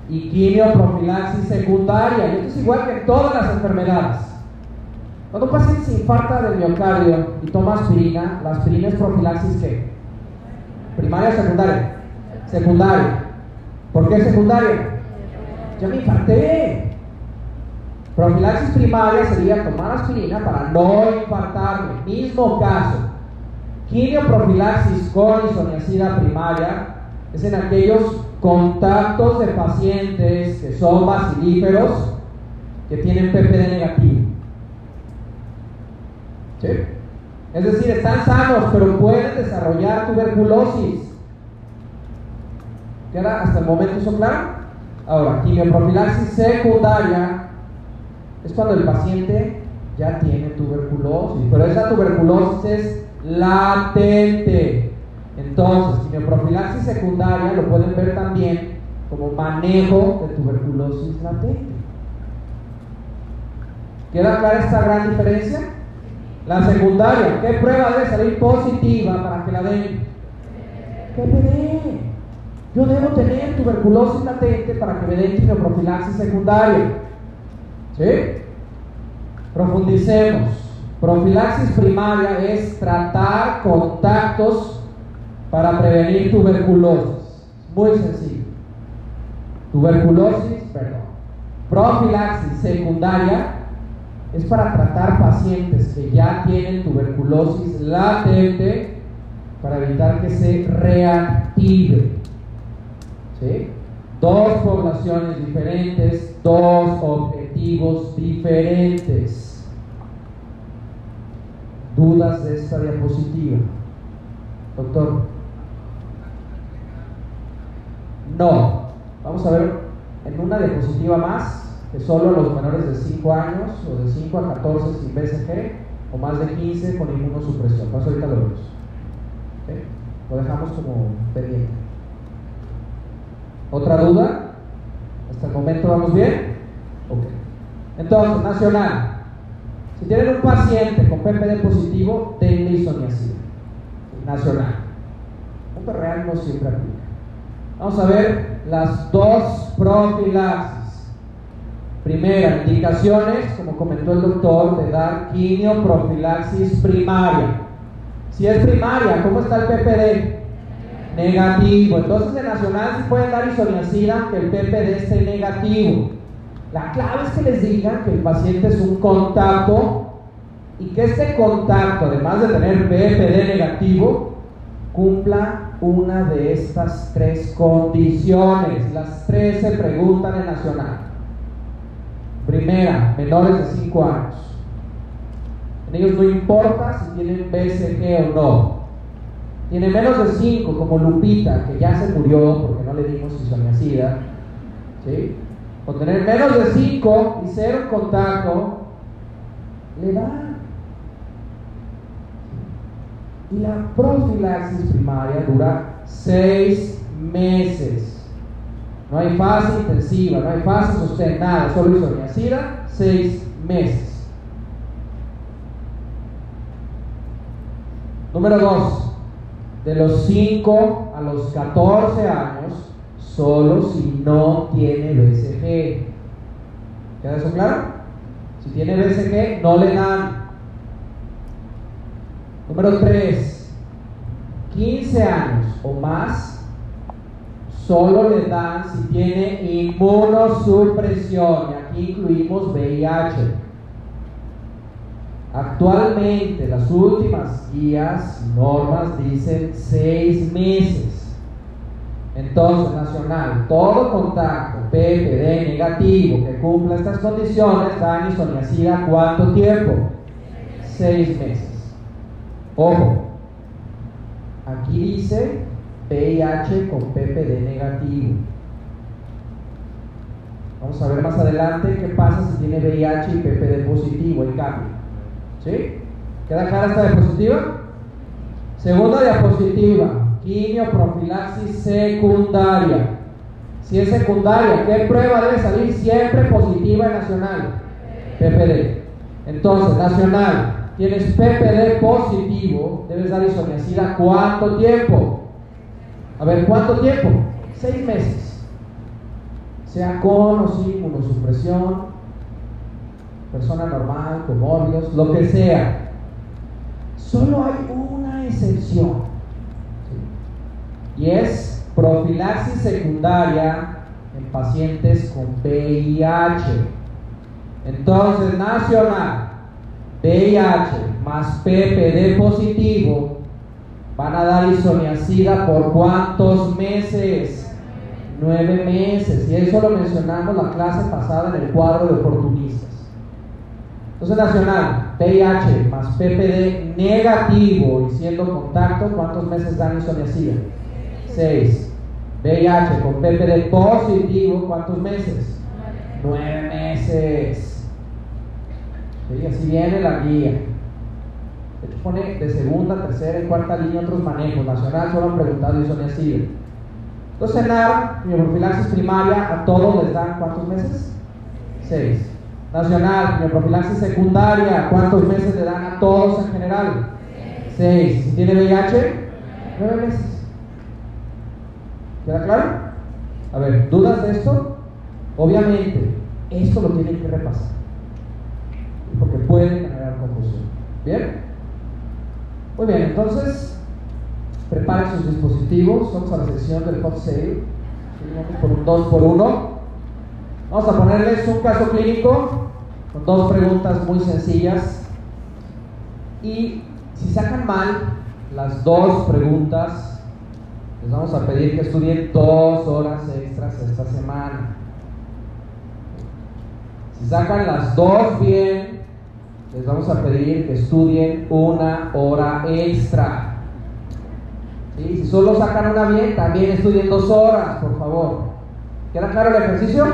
y quimioprofilaxis secundaria. Y esto es igual que todas las enfermedades. Cuando un paciente se infarta del miocardio y toma aspirina, la aspirina es profilaxis ¿qué? ¿Primaria o secundaria? Secundaria. ¿Por qué secundaria? Ya me infarté. Profilaxis primaria sería tomar aspirina para no infartarme. Mismo caso. Quimioprofilaxis con isoniazida primaria es en aquellos contactos de pacientes que son bacilíferos que tienen PPD negativo. Es decir, están sanos, pero pueden desarrollar tuberculosis. ¿Queda hasta el momento eso claro? Ahora, quimioprofilaxis secundaria es cuando el paciente ya tiene tuberculosis, pero esa tuberculosis es latente. Entonces, quimioprofilaxis secundaria lo pueden ver también como manejo de tuberculosis latente. ¿Queda clara esta gran diferencia? La secundaria, ¿qué prueba debe salir positiva para que la den? PPD. Yo debo tener tuberculosis latente para que me den quimioprofilaxis secundaria. ¿Sí? Profundicemos. Profilaxis primaria es tratar contactos para prevenir tuberculosis. Muy sencillo. Tuberculosis, perdón. Profilaxis secundaria es para tratar pacientes que ya tienen tuberculosis latente para evitar que se reactive. ¿Sí? Dos poblaciones diferentes, dos objetivos diferentes. ¿Dudas de esta diapositiva? Doctor. No. Vamos a ver en una diapositiva más que solo los menores de 5 años o de 5 a 14 sin BCG o más de 15 con inmunosupresión. Paso ahorita lo vemos. Lo dejamos como pendiente. ¿Otra duda? ¿Hasta el momento vamos bien? Ok. Entonces, nacional. Si tienen un paciente con PPD positivo, denle nacional. Punto real no siempre aplica. Vamos a ver las dos profilaxis. Primera, indicaciones, como comentó el doctor, de dar quimioprofilaxis primaria. Si es primaria, ¿cómo está el PPD? Negativo. Entonces en nacional se pueden dar isoniazida que el PPD esté negativo. La clave es que les digan que el paciente es un contacto y que este contacto, además de tener PPD negativo, cumpla una de estas tres condiciones. Las tres se preguntan en nacional. Primera, menores de 5 años. En ellos no importa si tienen BCG o no. Tiene menos de 5, como Lupita, que ya se murió porque no le dimos isoniazida. ¿sí? Con tener menos de 5 y cero contacto, le da. Y la profilaxis primaria dura 6 meses. No hay fase intensiva, no hay fase sostén, nada, solo isoniazida, 6 meses. Número 2. De los 5 a los 14 años, solo si no tiene BCG. ¿Queda eso claro? Si tiene BCG, no le dan. Número 3. 15 años o más, solo le dan si tiene inmunosupresión. Y aquí incluimos VIH. Actualmente las últimas guías, normas dicen seis meses. Entonces, nacional, todo contacto PPD negativo que cumpla estas condiciones, dan isoniazida cuánto tiempo? Seis meses. Ojo, aquí dice VIH con PPD negativo. Vamos a ver más adelante qué pasa si tiene VIH y PPD positivo en cambio. ¿Sí? ¿Queda clara esta diapositiva? Segunda diapositiva, quimioprofilaxis secundaria. Si es secundaria, ¿qué prueba debe salir siempre positiva en nacional? PPD. Entonces, nacional, tienes PPD positivo, debes dar isoniazida ¿cuánto tiempo? A ver, ¿cuánto tiempo? Seis meses. Sea con o sin inmunosupresión, persona normal, comorbios, lo que sea. Solo hay una excepción. Y es profilaxis secundaria en pacientes con VIH. Entonces, nacional, VIH más PPD positivo, van a dar isoniazida por cuántos meses? Nueve meses. Y eso lo mencionamos la clase pasada en el cuadro de oportunistas. Entonces, nacional, VIH más PPD negativo y siendo contacto, ¿cuántos meses dan isoniazida? 6. VIH con PPD positivo, ¿cuántos meses? 9 meses. Y así viene la guía. Pone de segunda, tercera y cuarta línea otros manejos. Nacional solo han preguntado isoniazida. Entonces, en NAR, profilaxis primaria, a todos les dan ¿cuántos meses? 6. Nacional, profilaxis secundaria, ¿cuántos meses le dan a todos en general? Seis. Si tiene VIH, nueve meses. ¿Queda claro? A ver, ¿dudas de esto? Obviamente, esto lo tienen que repasar. Porque puede generar confusión. ¿Bien? Muy bien, entonces, preparen sus dispositivos. Vamos a la sesión del hot sale. Vamos por un 2 por 1 Vamos a ponerles un caso clínico con dos preguntas muy sencillas. Y si sacan mal las dos preguntas, les vamos a pedir que estudien dos horas extras esta semana. Si sacan las dos bien, les vamos a pedir que estudien una hora extra. Si solo sacan una bien, también estudien dos horas, por favor. ¿Queda claro el ejercicio?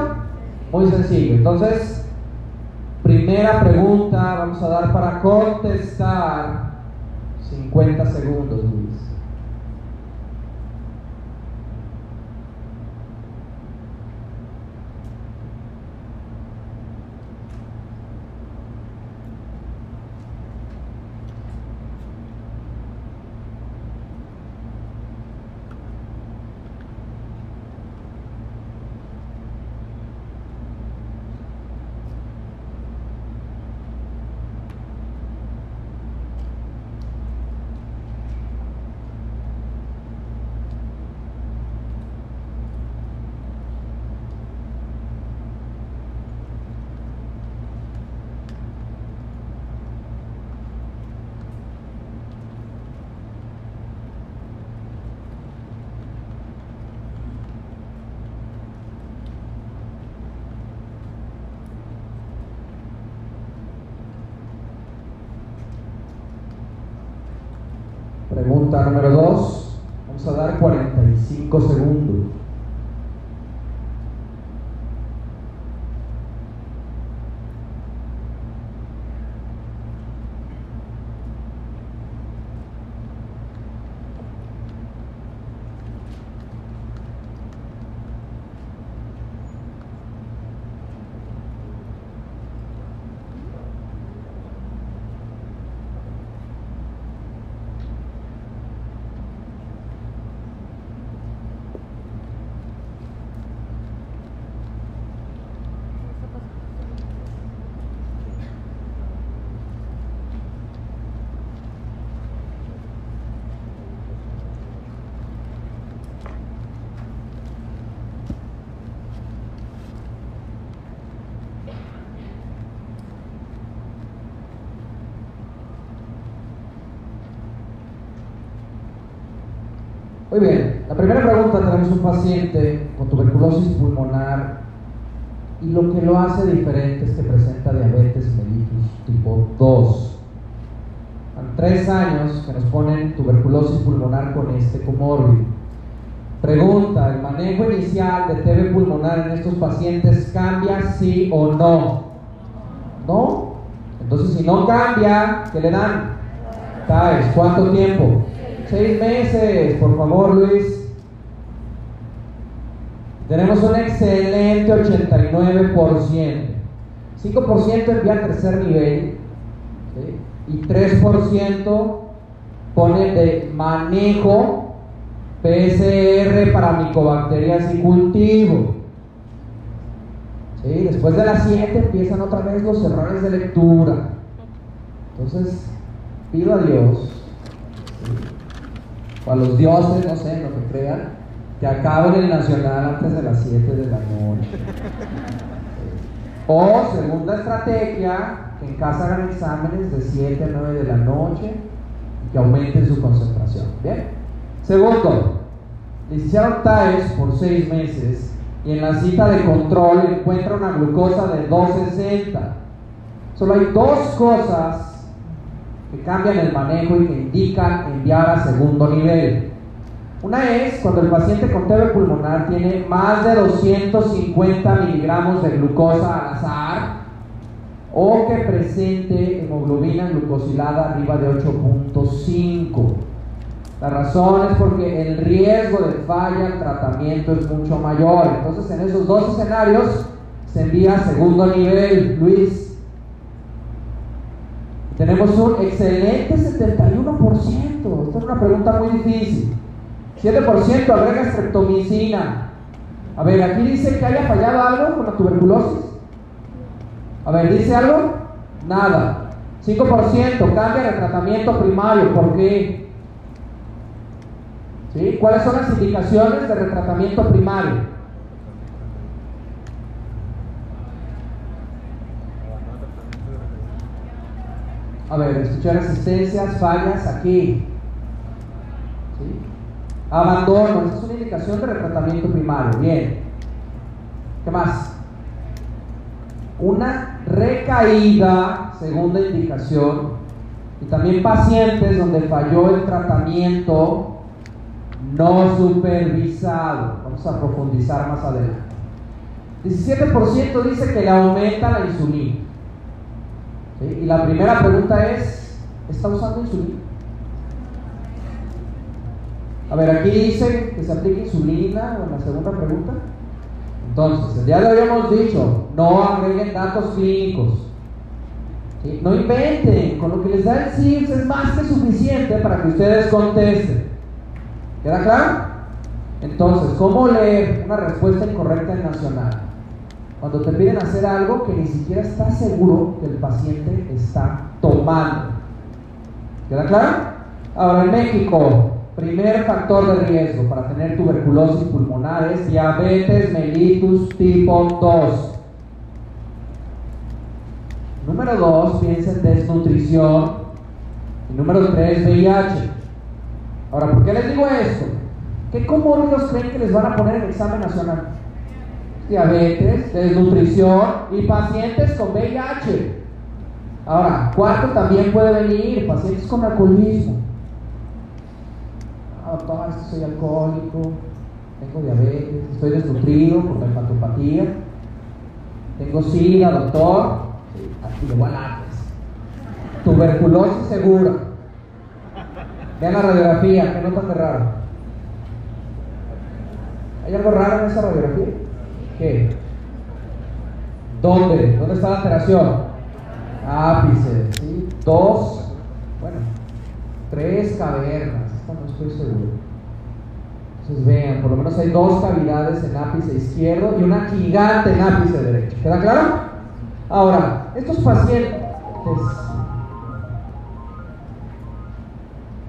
Muy sencillo. Entonces, primera pregunta vamos a dar para contestar 50 segundos, Luis. Pregunta número 2. Vamos a dar 45 segundos. Muy bien, la primera pregunta, tenemos un paciente con tuberculosis pulmonar y lo que lo hace diferente es que presenta diabetes mellitus tipo 2. Han tres años que nos ponen tuberculosis pulmonar con este comórbido. Pregunta, ¿el manejo inicial de TB pulmonar en estos pacientes cambia sí o no? ¿No? Entonces si no cambia, ¿qué le dan? ¿Sabes? ¿Cuánto tiempo? Seis meses, por favor, Luis. Tenemos un excelente 89%. 5% envía a tercer nivel y 3% pone de manejo PCR para micobacterias y cultivo. Después de las 7 empiezan otra vez los errores de lectura. Entonces, pido a Dios o a los dioses, no sé, lo que crean, que acaben el nacional antes de las 7 de la noche. O segunda estrategia, que en casa hagan exámenes de 7 a 9 de la noche y que aumenten su concentración. Bien. Segundo, le hicieron TAES por 6 meses y en la cita de control encuentra una glucosa de 260. Solo hay dos cosas que cambian el manejo y que indican enviar a segundo nivel. Una es cuando el paciente con TB pulmonar tiene más de 250 miligramos de glucosa al azar o que presente hemoglobina glucosilada arriba de 8.5. La razón es porque el riesgo de falla al tratamiento es mucho mayor. Entonces, en esos dos escenarios se envía a segundo nivel. Luis, tenemos un excelente 71%. Esta es una pregunta muy difícil. 7% agrega streptomicina. A ver, aquí dice que haya fallado algo con la tuberculosis. A ver, ¿dice algo? Nada. 5% cambia el tratamiento primario. ¿Por qué? ¿Sí? ¿Cuáles son las indicaciones de retratamiento primario? A ver, escuchar resistencias, fallas aquí. Abandono, esa es una indicación de retratamiento primario. Bien. ¿Qué más? Una recaída, segunda indicación. Y también pacientes donde falló el tratamiento no supervisado. Vamos a profundizar más adelante. 17% dice que le aumenta la insulina. Y la primera pregunta es, ¿está usando insulina? A ver, aquí dice que se aplica insulina, en la segunda pregunta. Entonces, ya lo habíamos dicho, no agreguen datos clínicos. No inventen, con lo que les da el CIRS es más que suficiente para que ustedes contesten. ¿Queda claro? Entonces, ¿cómo leer una respuesta incorrecta en nacional? Cuando te piden hacer algo que ni siquiera estás seguro que el paciente está tomando. ¿Queda claro? Ahora, en México, primer factor de riesgo para tener tuberculosis pulmonar es diabetes mellitus tipo 2. Número 2, piensa en desnutrición. Y número 3, VIH. Ahora, ¿por qué les digo esto? ¿Qué comórbidos creen que les van a poner en el examen nacional? Diabetes, desnutrición y pacientes con VIH. Ahora, cuarto también puede venir pacientes con alcoholismo. es que soy alcohólico, tengo diabetes, estoy desnutrido por la hepatopatía, tengo sida, doctor, aquí voy a Tuberculosis segura. Vean la radiografía, ¿qué notan de raro? ¿Hay algo raro en esa radiografía? ¿Qué? ¿Dónde? ¿Dónde está la alteración? Ápice, ¿sí? Dos, bueno, tres cavernas, esta no estoy seguro. Entonces vean, por lo menos hay dos cavidades en ápice izquierdo y una gigante en ápice derecho. ¿Queda claro? Ahora, estos pacientes...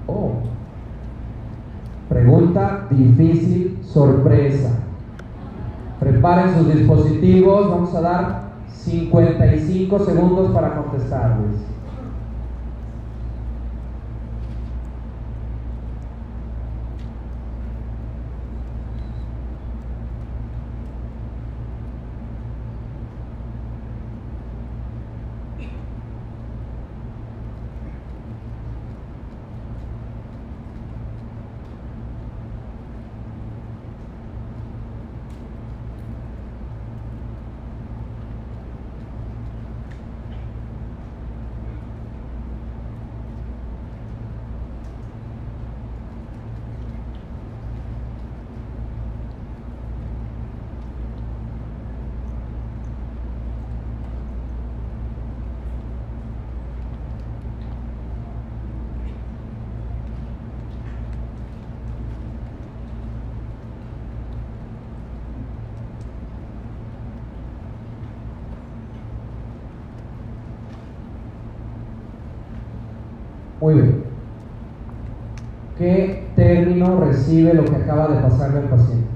Oh, pregunta difícil, sorpresa. Preparen sus dispositivos, vamos a dar 55 segundos para contestarles. Muy bien. ¿Qué término recibe lo que acaba de pasarle al paciente?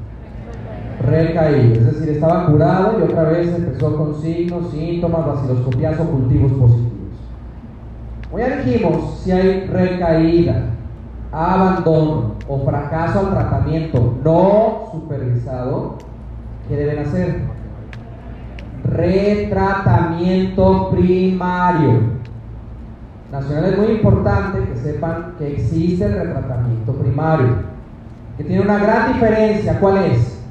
Recaído, es decir, estaba curado y otra vez empezó con signos, síntomas, vaciloscopias o cultivos positivos. Hoy ya dijimos si hay recaída, abandono o fracaso al tratamiento no supervisado, ¿qué deben hacer? Retratamiento primario. Nacional es muy importante que sepan que existe el retratamiento primario, que tiene una gran diferencia. ¿Cuál es?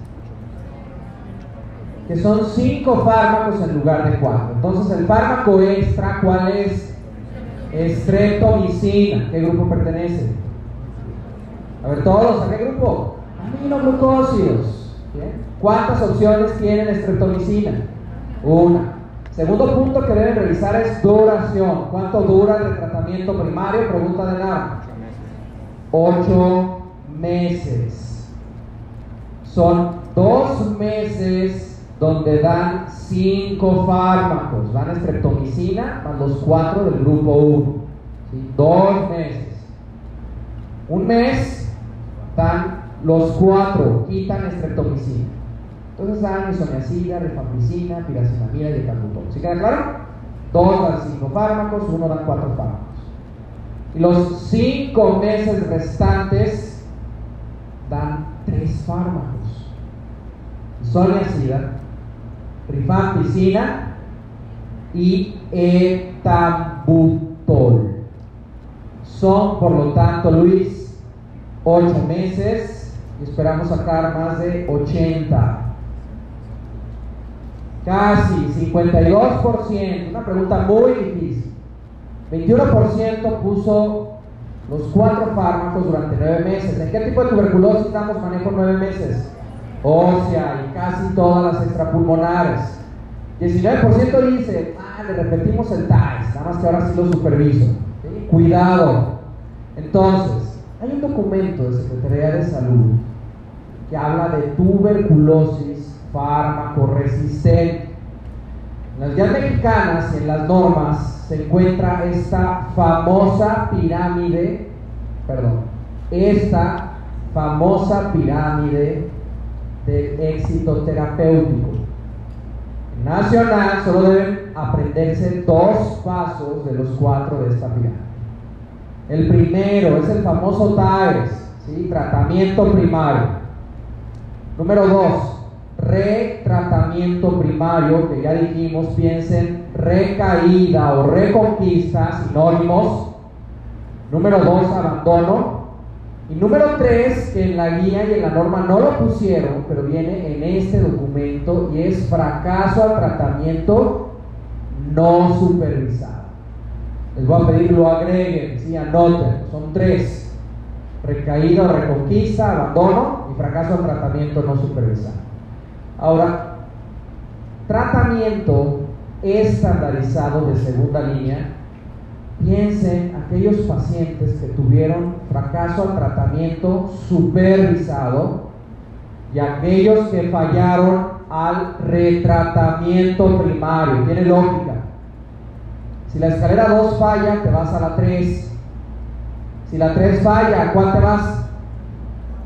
Que son cinco fármacos en lugar de cuatro. Entonces, el fármaco extra, ¿cuál es? Estreptomicina. ¿Qué grupo pertenece? A ver, todos, ¿a qué grupo? Aminoglucósidos. ¿Cuántas opciones tienen estreptomicina? Una. Segundo punto que deben revisar es duración. ¿Cuánto dura el tratamiento primario? Pregunta de nada. Ocho meses. Son dos meses donde dan cinco fármacos. Van estreptomicina más los cuatro del grupo 1. Dos meses. Un mes dan los cuatro, quitan estreptomicina. Entonces dan isoniazida, rifampicina, piracinamida y decalbutol. ¿Sí queda claro? Dos dan cinco fármacos, uno dan cuatro fármacos. Y los cinco meses restantes dan tres fármacos. Isoniazida, rifampicina y etambutol. Son, por lo tanto, Luis, ocho meses y esperamos sacar más de 80 Casi 52%, una pregunta muy difícil. 21% puso los cuatro fármacos durante nueve meses. ¿En qué tipo de tuberculosis estamos manejo nueve meses? Ósea y casi todas las extrapulmonares. 19% dice, ah, le repetimos el TAIS, nada más que ahora sí lo superviso. Cuidado. Entonces, hay un documento de Secretaría de Salud que habla de tuberculosis fármaco resistente. En las guías mexicanas en las normas se encuentra esta famosa pirámide, perdón, esta famosa pirámide del éxito terapéutico. En nacional solo deben aprenderse dos pasos de los cuatro de esta pirámide. El primero es el famoso TAES, ¿sí? tratamiento primario. Número dos, retratamiento primario, que ya dijimos, piensen recaída o reconquista, sinónimos. Número dos, abandono. Y número tres, que en la guía y en la norma no lo pusieron, pero viene en este documento y es fracaso al tratamiento no supervisado. Les voy a pedir lo agreguen, sí, anoten, son tres. Recaída o reconquista, abandono y fracaso al tratamiento no supervisado. Ahora, tratamiento estandarizado de segunda línea Piensen aquellos pacientes que tuvieron fracaso al tratamiento supervisado y aquellos que fallaron al retratamiento primario. Tiene lógica. Si la escalera 2 falla, te vas a la 3. Si la 3 falla, ¿a cuál te vas?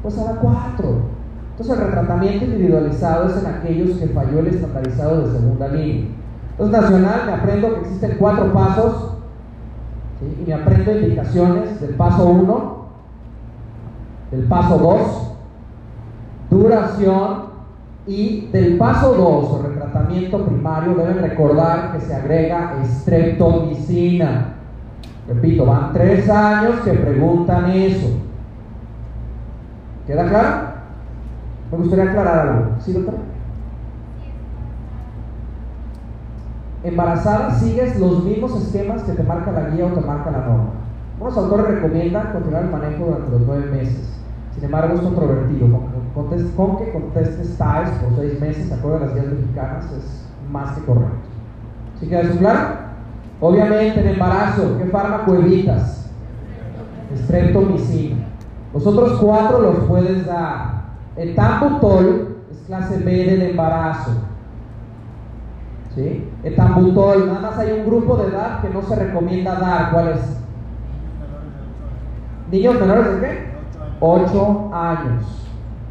Pues a la 4. Entonces el retratamiento individualizado es en aquellos que falló el estandarizado de segunda línea. Entonces nacional me aprendo que existen cuatro pasos y me aprendo indicaciones del paso 1, del paso 2, duración y del paso 2 o retratamiento primario deben recordar que se agrega estreptomicina. Repito, van tres años que preguntan eso. ¿Queda claro? Me gustaría aclarar algo. ¿Sí, doctor? embarazada sigues los mismos esquemas que te marca la guía o te marca la norma. Unos autores recomiendan continuar el manejo durante los nueve meses. Sin embargo, es controvertido. Con, que contestes TAES por seis meses, acuerdo a las guías mexicanas, es más que correcto. ¿Sí queda eso claro? Obviamente, en embarazo, ¿qué fármaco evitas? Streptomicina. Los otros cuatro los puedes dar. El tambutol es clase B del embarazo. ¿sí? Etambutol, nada más hay un grupo de edad que no se recomienda dar, ¿cuál es? Niños menores de qué? 8 años.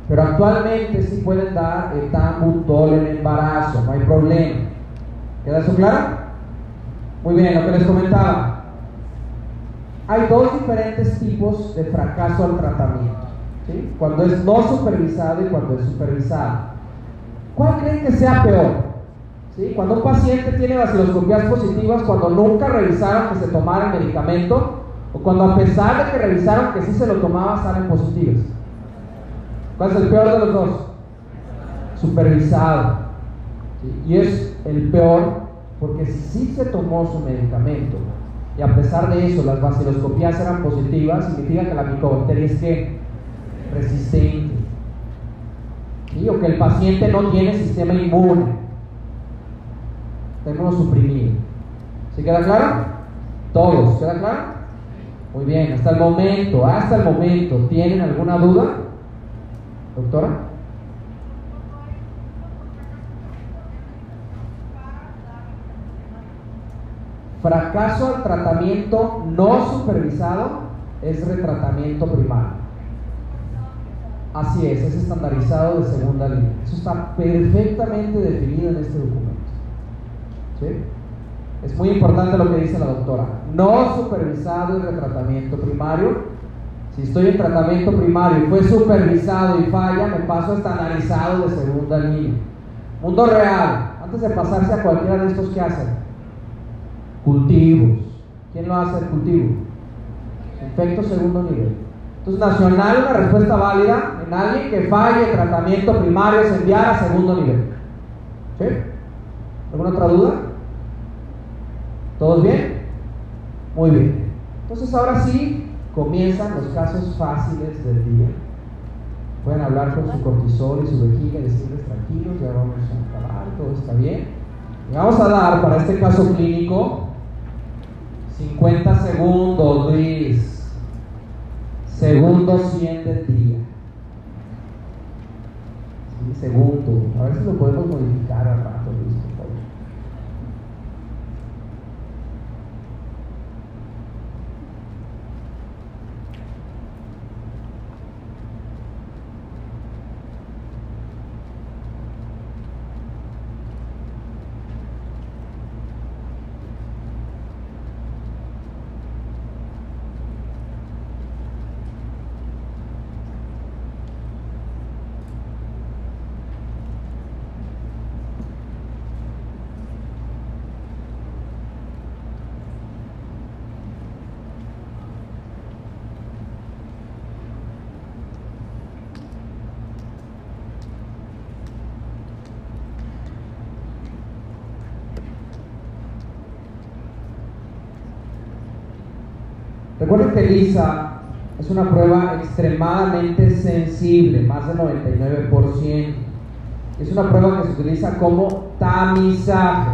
Pero actualmente sí pueden dar etambutol en embarazo, no hay problema. ¿Queda eso claro? Muy bien, lo que les comentaba. Hay dos diferentes tipos de fracaso al tratamiento. ¿Sí? Cuando es no supervisado y cuando es supervisado. ¿Cuál creen que sea peor? Cuando un paciente tiene vaciloscopías positivas, cuando nunca revisaron que se tomara el medicamento, o cuando a pesar de que revisaron que sí se lo tomaba, salen positivas. ¿Cuál es el peor de los dos? Supervisado. Y es el peor porque sí se tomó su medicamento y a pesar de eso las vaciloscopías eran positivas, significa que la micobacteria es que resistente. O que el paciente no tiene sistema inmune tenemos suprimido. ¿Sí queda claro? Todos, ¿queda claro? Muy bien, hasta el momento, hasta el momento, ¿tienen alguna duda? Doctora. Fracaso al tratamiento no supervisado es retratamiento primario. Así es, es estandarizado de segunda línea. Eso está perfectamente definido en este documento. Es muy importante lo que dice la doctora. No supervisado el retratamiento primario. Si estoy en tratamiento primario y fue supervisado y falla, me paso a estandarizado de segunda línea. Mundo real. Antes de pasarse a cualquiera de estos, ¿qué hacen? Cultivos. ¿Quién lo hace el cultivo? Efecto segundo nivel. Entonces, nacional, una respuesta válida alguien que falle tratamiento primario es enviar a segundo nivel. ¿Sí? ¿Alguna otra duda? ¿Todos bien? Muy bien. Entonces ahora sí comienzan los casos fáciles del día. Pueden hablar con su cortisol y su vejiga y decirles tranquilos, ya vamos a acabar, todo está bien. Y vamos a dar para este caso clínico 50 segundos, Luis. Segundo 100 del día. Segundo. A ver si lo podemos modificar ELISA es una prueba extremadamente sensible, más del 99%. Es una prueba que se utiliza como tamizaje.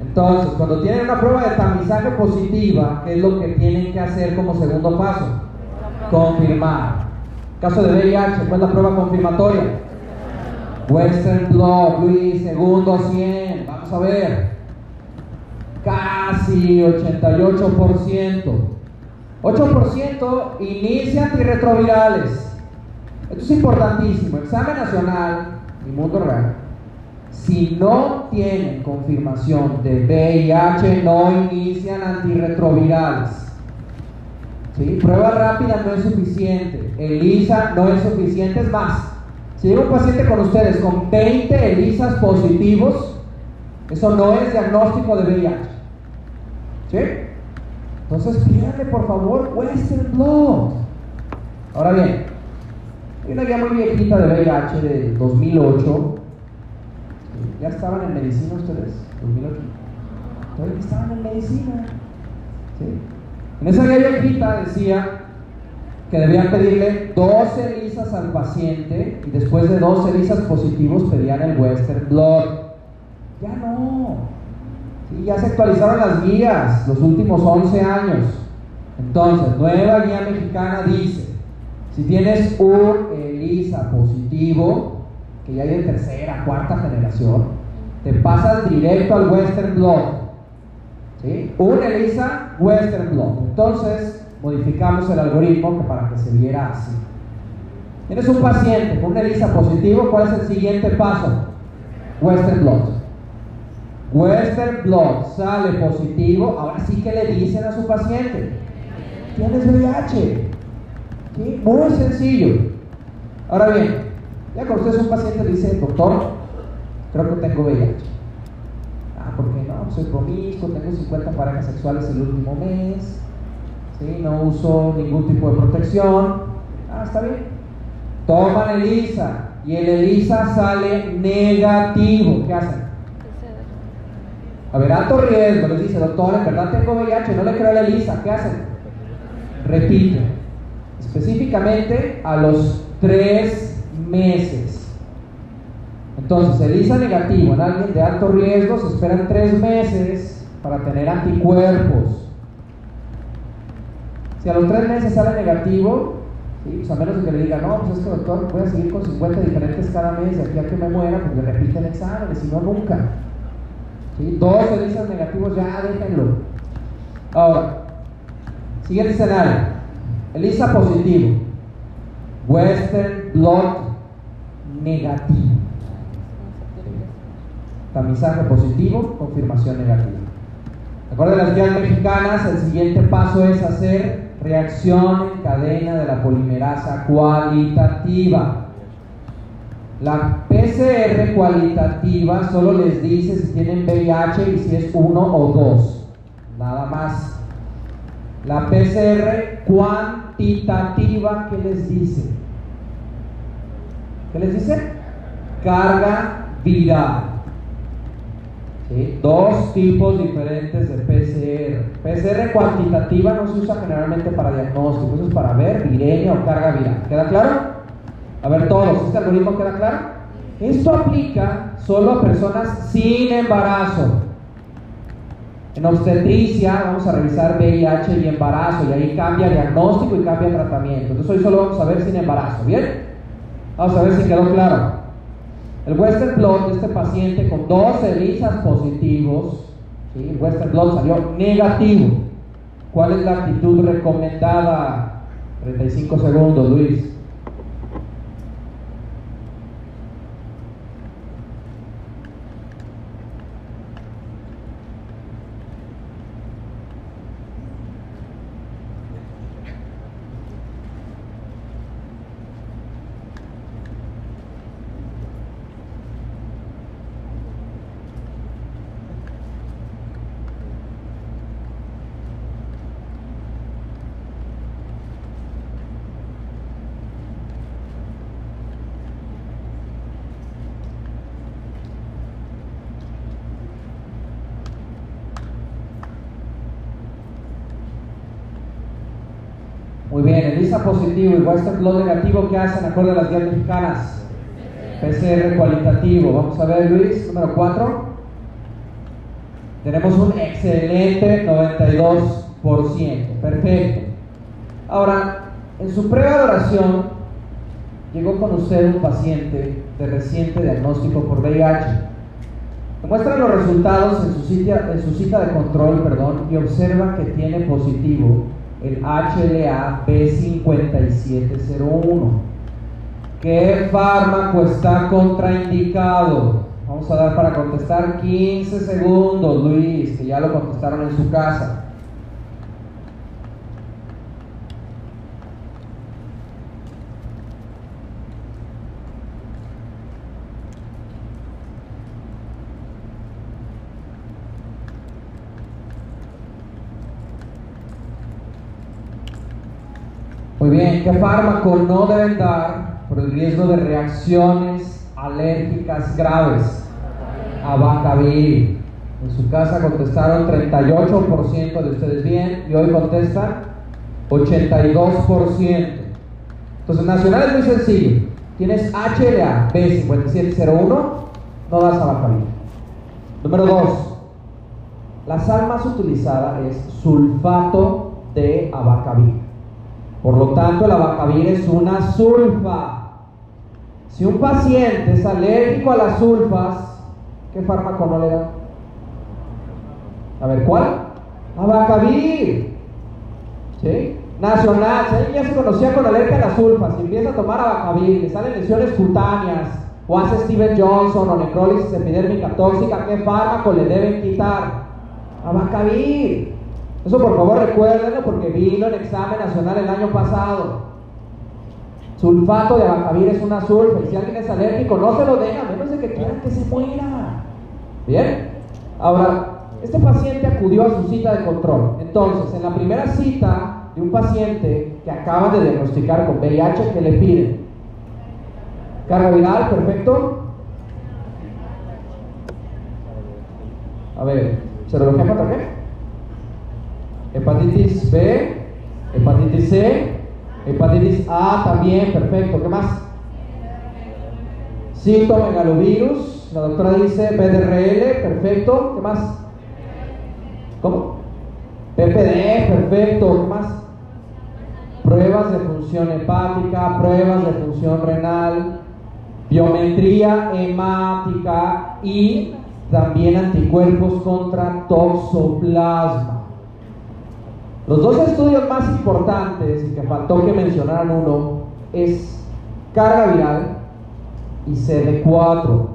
Entonces, cuando tienen una prueba de tamizaje positiva, ¿qué es lo que tienen que hacer como segundo paso? Confirmar. Caso de VIH, ¿cuál es la prueba confirmatoria? Western Blot, Luis, segundo 100. Vamos a ver. Casi 88%. 8% inicia antirretrovirales. Esto es importantísimo. Examen nacional y mundo real. Si no tienen confirmación de VIH, no inician antirretrovirales. ¿Sí? Prueba rápida no es suficiente. ELISA no es suficiente. Es más, si llega un paciente con ustedes con 20 ELISAs positivos, eso no es diagnóstico de VIH. ¿Sí? Entonces pídanle por favor Western Blot. Ahora bien, hay una guía muy viejita de VIH de 2008. ¿Ya estaban en medicina ustedes? 2008. Todavía estaban en medicina. En esa guía viejita decía que debían pedirle 12 lisas al paciente y después de 12 lisas positivos pedían el Western Blot. Ya no ya se actualizaron las guías los últimos 11 años. Entonces, nueva guía mexicana dice, si tienes un ELISA positivo, que ya hay de tercera, cuarta generación, te pasas directo al Western Blot. ¿sí? Un ELISA, Western Blot. Entonces, modificamos el algoritmo para que se viera así. Tienes un paciente con un ELISA positivo, ¿cuál es el siguiente paso? Western Blot. Western Blot sale positivo, ahora sí que le dicen a su paciente, tienes VIH. Muy sencillo. Ahora bien, ya cuando usted es un paciente dice, doctor, creo que tengo VIH. Ah, ¿por qué no? Soy promiscuo, tengo 50 parejas sexuales el último mes, ¿sí? no uso ningún tipo de protección. Ah, está bien. Toman ELISA y el ELISA sale negativo. ¿Qué hacen? A ver, alto riesgo, les dice, doctor, en verdad tengo VIH, no le creo a la ELISA, ¿qué hacen? Repite, específicamente a los tres meses. Entonces, ELISA negativo en alguien de alto riesgo se esperan tres meses para tener anticuerpos. Si a los tres meses sale negativo, pues a menos que le diga, no, pues es que doctor, voy a seguir con 50 diferentes cada mes de aquí a que me muera, pues le repiten exámenes, si no, nunca. Dos ELISAs negativos, ya déjenlo. Ahora, siguiente escenario. ELISA positivo. Western blot negativo. Tamizaje positivo, confirmación negativa. De las guías mexicanas, el siguiente paso es hacer reacción en cadena de la polimerasa cualitativa. La PCR cualitativa solo les dice si tienen VIH y si es uno o dos. Nada más. La PCR cuantitativa, ¿qué les dice? ¿Qué les dice? Carga viral. Dos tipos diferentes de PCR. PCR cuantitativa no se usa generalmente para diagnóstico, eso es para ver viremia o carga viral. ¿Queda claro? A ver todos, ¿este algoritmo queda claro? Esto aplica solo a personas sin embarazo. En obstetricia vamos a revisar VIH y embarazo y ahí cambia diagnóstico y cambia tratamiento. Entonces hoy solo vamos a ver sin embarazo, ¿bien? Vamos a ver si quedó claro. El Western Blot de este paciente con dos ELISAs positivos, ¿sí? el Western Blot salió negativo. ¿Cuál es la actitud recomendada? 35 segundos, Luis. Muy bien, ELISA positivo y Western blot negativo, ¿qué hacen acorde a las guías mexicanas? PCR cualitativo. Vamos a ver, Luis, número 4. Tenemos un excelente 92%. Perfecto. Ahora, en su prueba de oración, llegó con usted un paciente de reciente diagnóstico por VIH. Muestra los resultados en su, cita, en su cita de control perdón, y observa que tiene positivo el HLA B5701. ¿Qué fármaco está contraindicado? Vamos a dar para contestar 15 segundos, Luis, que ya lo contestaron en su casa. Bien, ¿qué fármaco no deben dar por el riesgo de reacciones alérgicas graves? Abacavir. En su casa contestaron 38% de ustedes bien y hoy contestan 82%. Entonces, nacional es muy sencillo. Tienes HLA B5701, no das abacavir. Número 2. La sal más utilizada es sulfato de abacavir. Por lo tanto, la abacavir es una sulfa. Si un paciente es alérgico a las sulfas, ¿qué fármaco no le da? A ver, ¿cuál? Abacavir. ¿Sí? Nacional, si ya se conocía con alergia a las sulfas, si empieza a tomar abacavir, le salen lesiones cutáneas, o hace Steven Johnson o necrólisis epidérmica tóxica, ¿qué fármaco le deben quitar? Abacavir. Eso por favor recuérdenlo porque vino en examen nacional el año pasado. Sulfato de abacavir es una sulfa y si alguien es alérgico no se lo den a menos de que quieran que se muera. ¿Bien? Ahora, este paciente acudió a su cita de control. Entonces, en la primera cita de un paciente que acaba de diagnosticar con VIH, ¿qué le piden? Carga viral, perfecto. A ver, ¿serología contra qué? Hepatitis B, hepatitis C, hepatitis A también, perfecto. ¿Qué más? Citomegalovirus, la doctora dice PDRL, perfecto. ¿Qué más? ¿Cómo? PPD, perfecto. ¿Qué más? Pruebas de función hepática, pruebas de función renal, biometría hemática y también anticuerpos contra toxoplasma. Los dos estudios más importantes, y que faltó que mencionaran uno, es carga viral y CD4.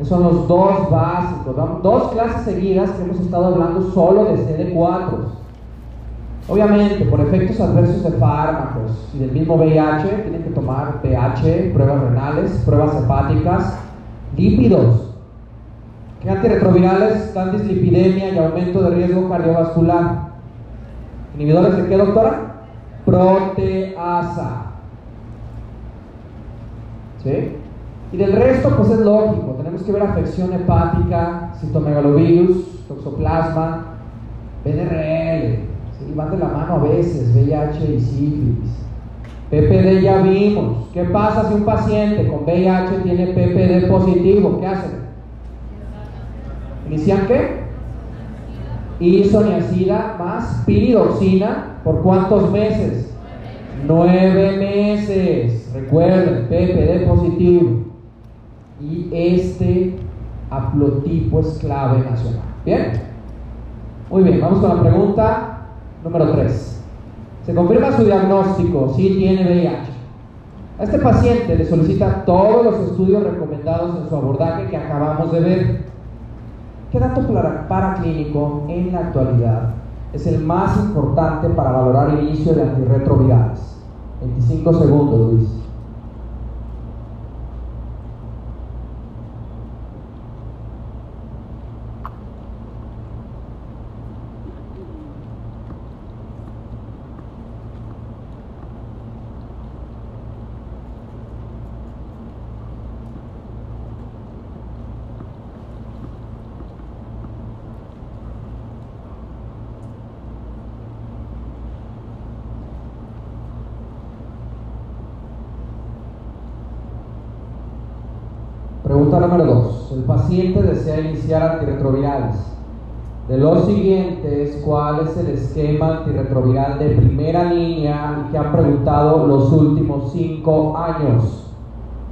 Esos son los dos básicos, dos clases seguidas que hemos estado hablando solo de CD4. Obviamente, por efectos adversos de fármacos y del mismo VIH, tienen que tomar pH, pruebas renales, pruebas hepáticas, lípidos. Que antirretrovirales dan dislipidemia y aumento de riesgo cardiovascular. ¿Inhibidores de qué, doctora? Proteasa. ¿Sí? Y del resto, pues es lógico. Tenemos que ver afección hepática, citomegalovirus, toxoplasma, PDRL. ¿sí? Van de la mano a veces, VIH y sífilis. PPD ya vimos. ¿Qué pasa si un paciente con VIH tiene PPD positivo? ¿Qué hacen? ¿Inician qué? Isoniazida más piridoxina por cuántos meses? Nueve meses. Recuerden, PPD positivo. Y este haplotipo es clave nacional. ¿Bien? Muy bien, vamos con la pregunta número 3. Se confirma su diagnóstico, si tiene VIH. A este paciente le solicita todos los estudios recomendados en su abordaje que acabamos de ver. ¿Qué dato paraclínico en la actualidad es el más importante para valorar el inicio de antirretrovirales? 25 segundos, Luis. Pregunta número 2. El paciente desea iniciar antirretrovirales. De los siguientes, ¿cuál es el esquema antirretroviral de primera línea que han preguntado los últimos 5 años?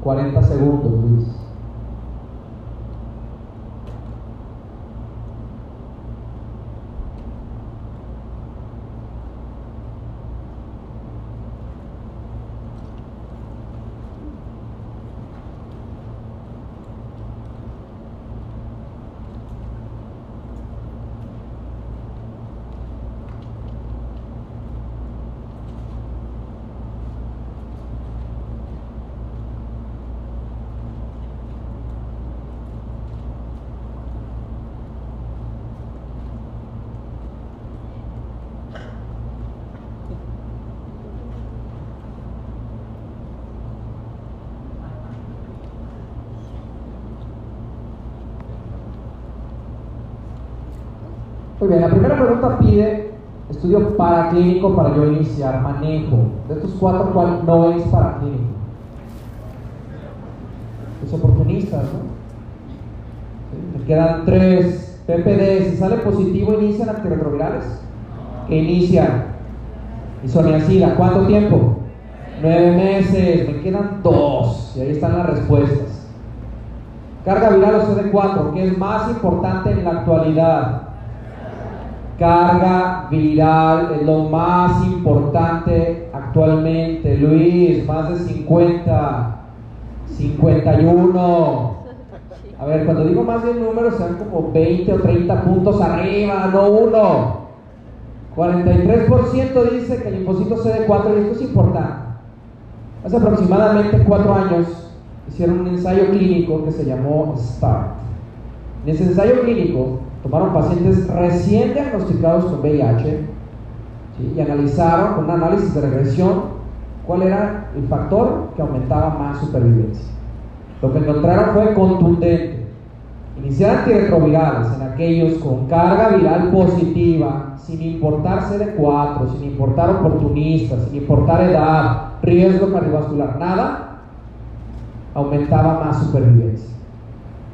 40 segundos, Luis. Muy bien, la primera pide estudio paraclínico para yo iniciar manejo. De estos cuatro, ¿cuál no es paraclínico? Los oportunistas, ¿no? Me quedan tres. PPD, si sale positivo, inician antirretrovirales. Que inician isoniazida. ¿Cuánto tiempo? Nueve meses. Me quedan dos. Y ahí están las respuestas. Carga viral o CD4, que es más importante en la actualidad carga viral es lo más importante actualmente. Luis, más de 50, 51. A ver, cuando digo más de un número, sean como 20 o 30 puntos arriba, no uno. 43% dice que el linfocito CD4, y esto es importante. Hace aproximadamente 4 años hicieron un ensayo clínico que se llamó START. En ese ensayo clínico tomaron pacientes recién diagnosticados con VIH y analizaron con un análisis de regresión cuál era el factor que aumentaba más supervivencia. Lo que encontraron fue contundente. Iniciar antirretrovirales en aquellos con carga viral positiva, sin importar CD4, sin importar oportunistas, sin importar edad, riesgo cardiovascular, nada, aumentaba más supervivencia.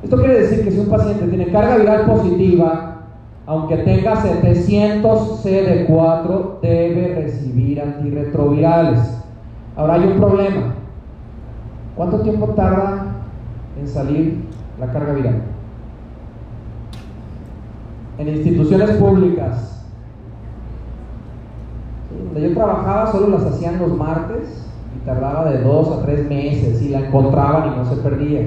Esto quiere decir que si un paciente tiene carga viral positiva, aunque tenga 700 CD4, debe recibir antirretrovirales. Ahora hay un problema. ¿Cuánto tiempo tarda en salir la carga viral? En instituciones públicas, donde yo trabajaba, solo las hacían los martes y tardaba de dos a tres meses y la encontraban y no se perdía.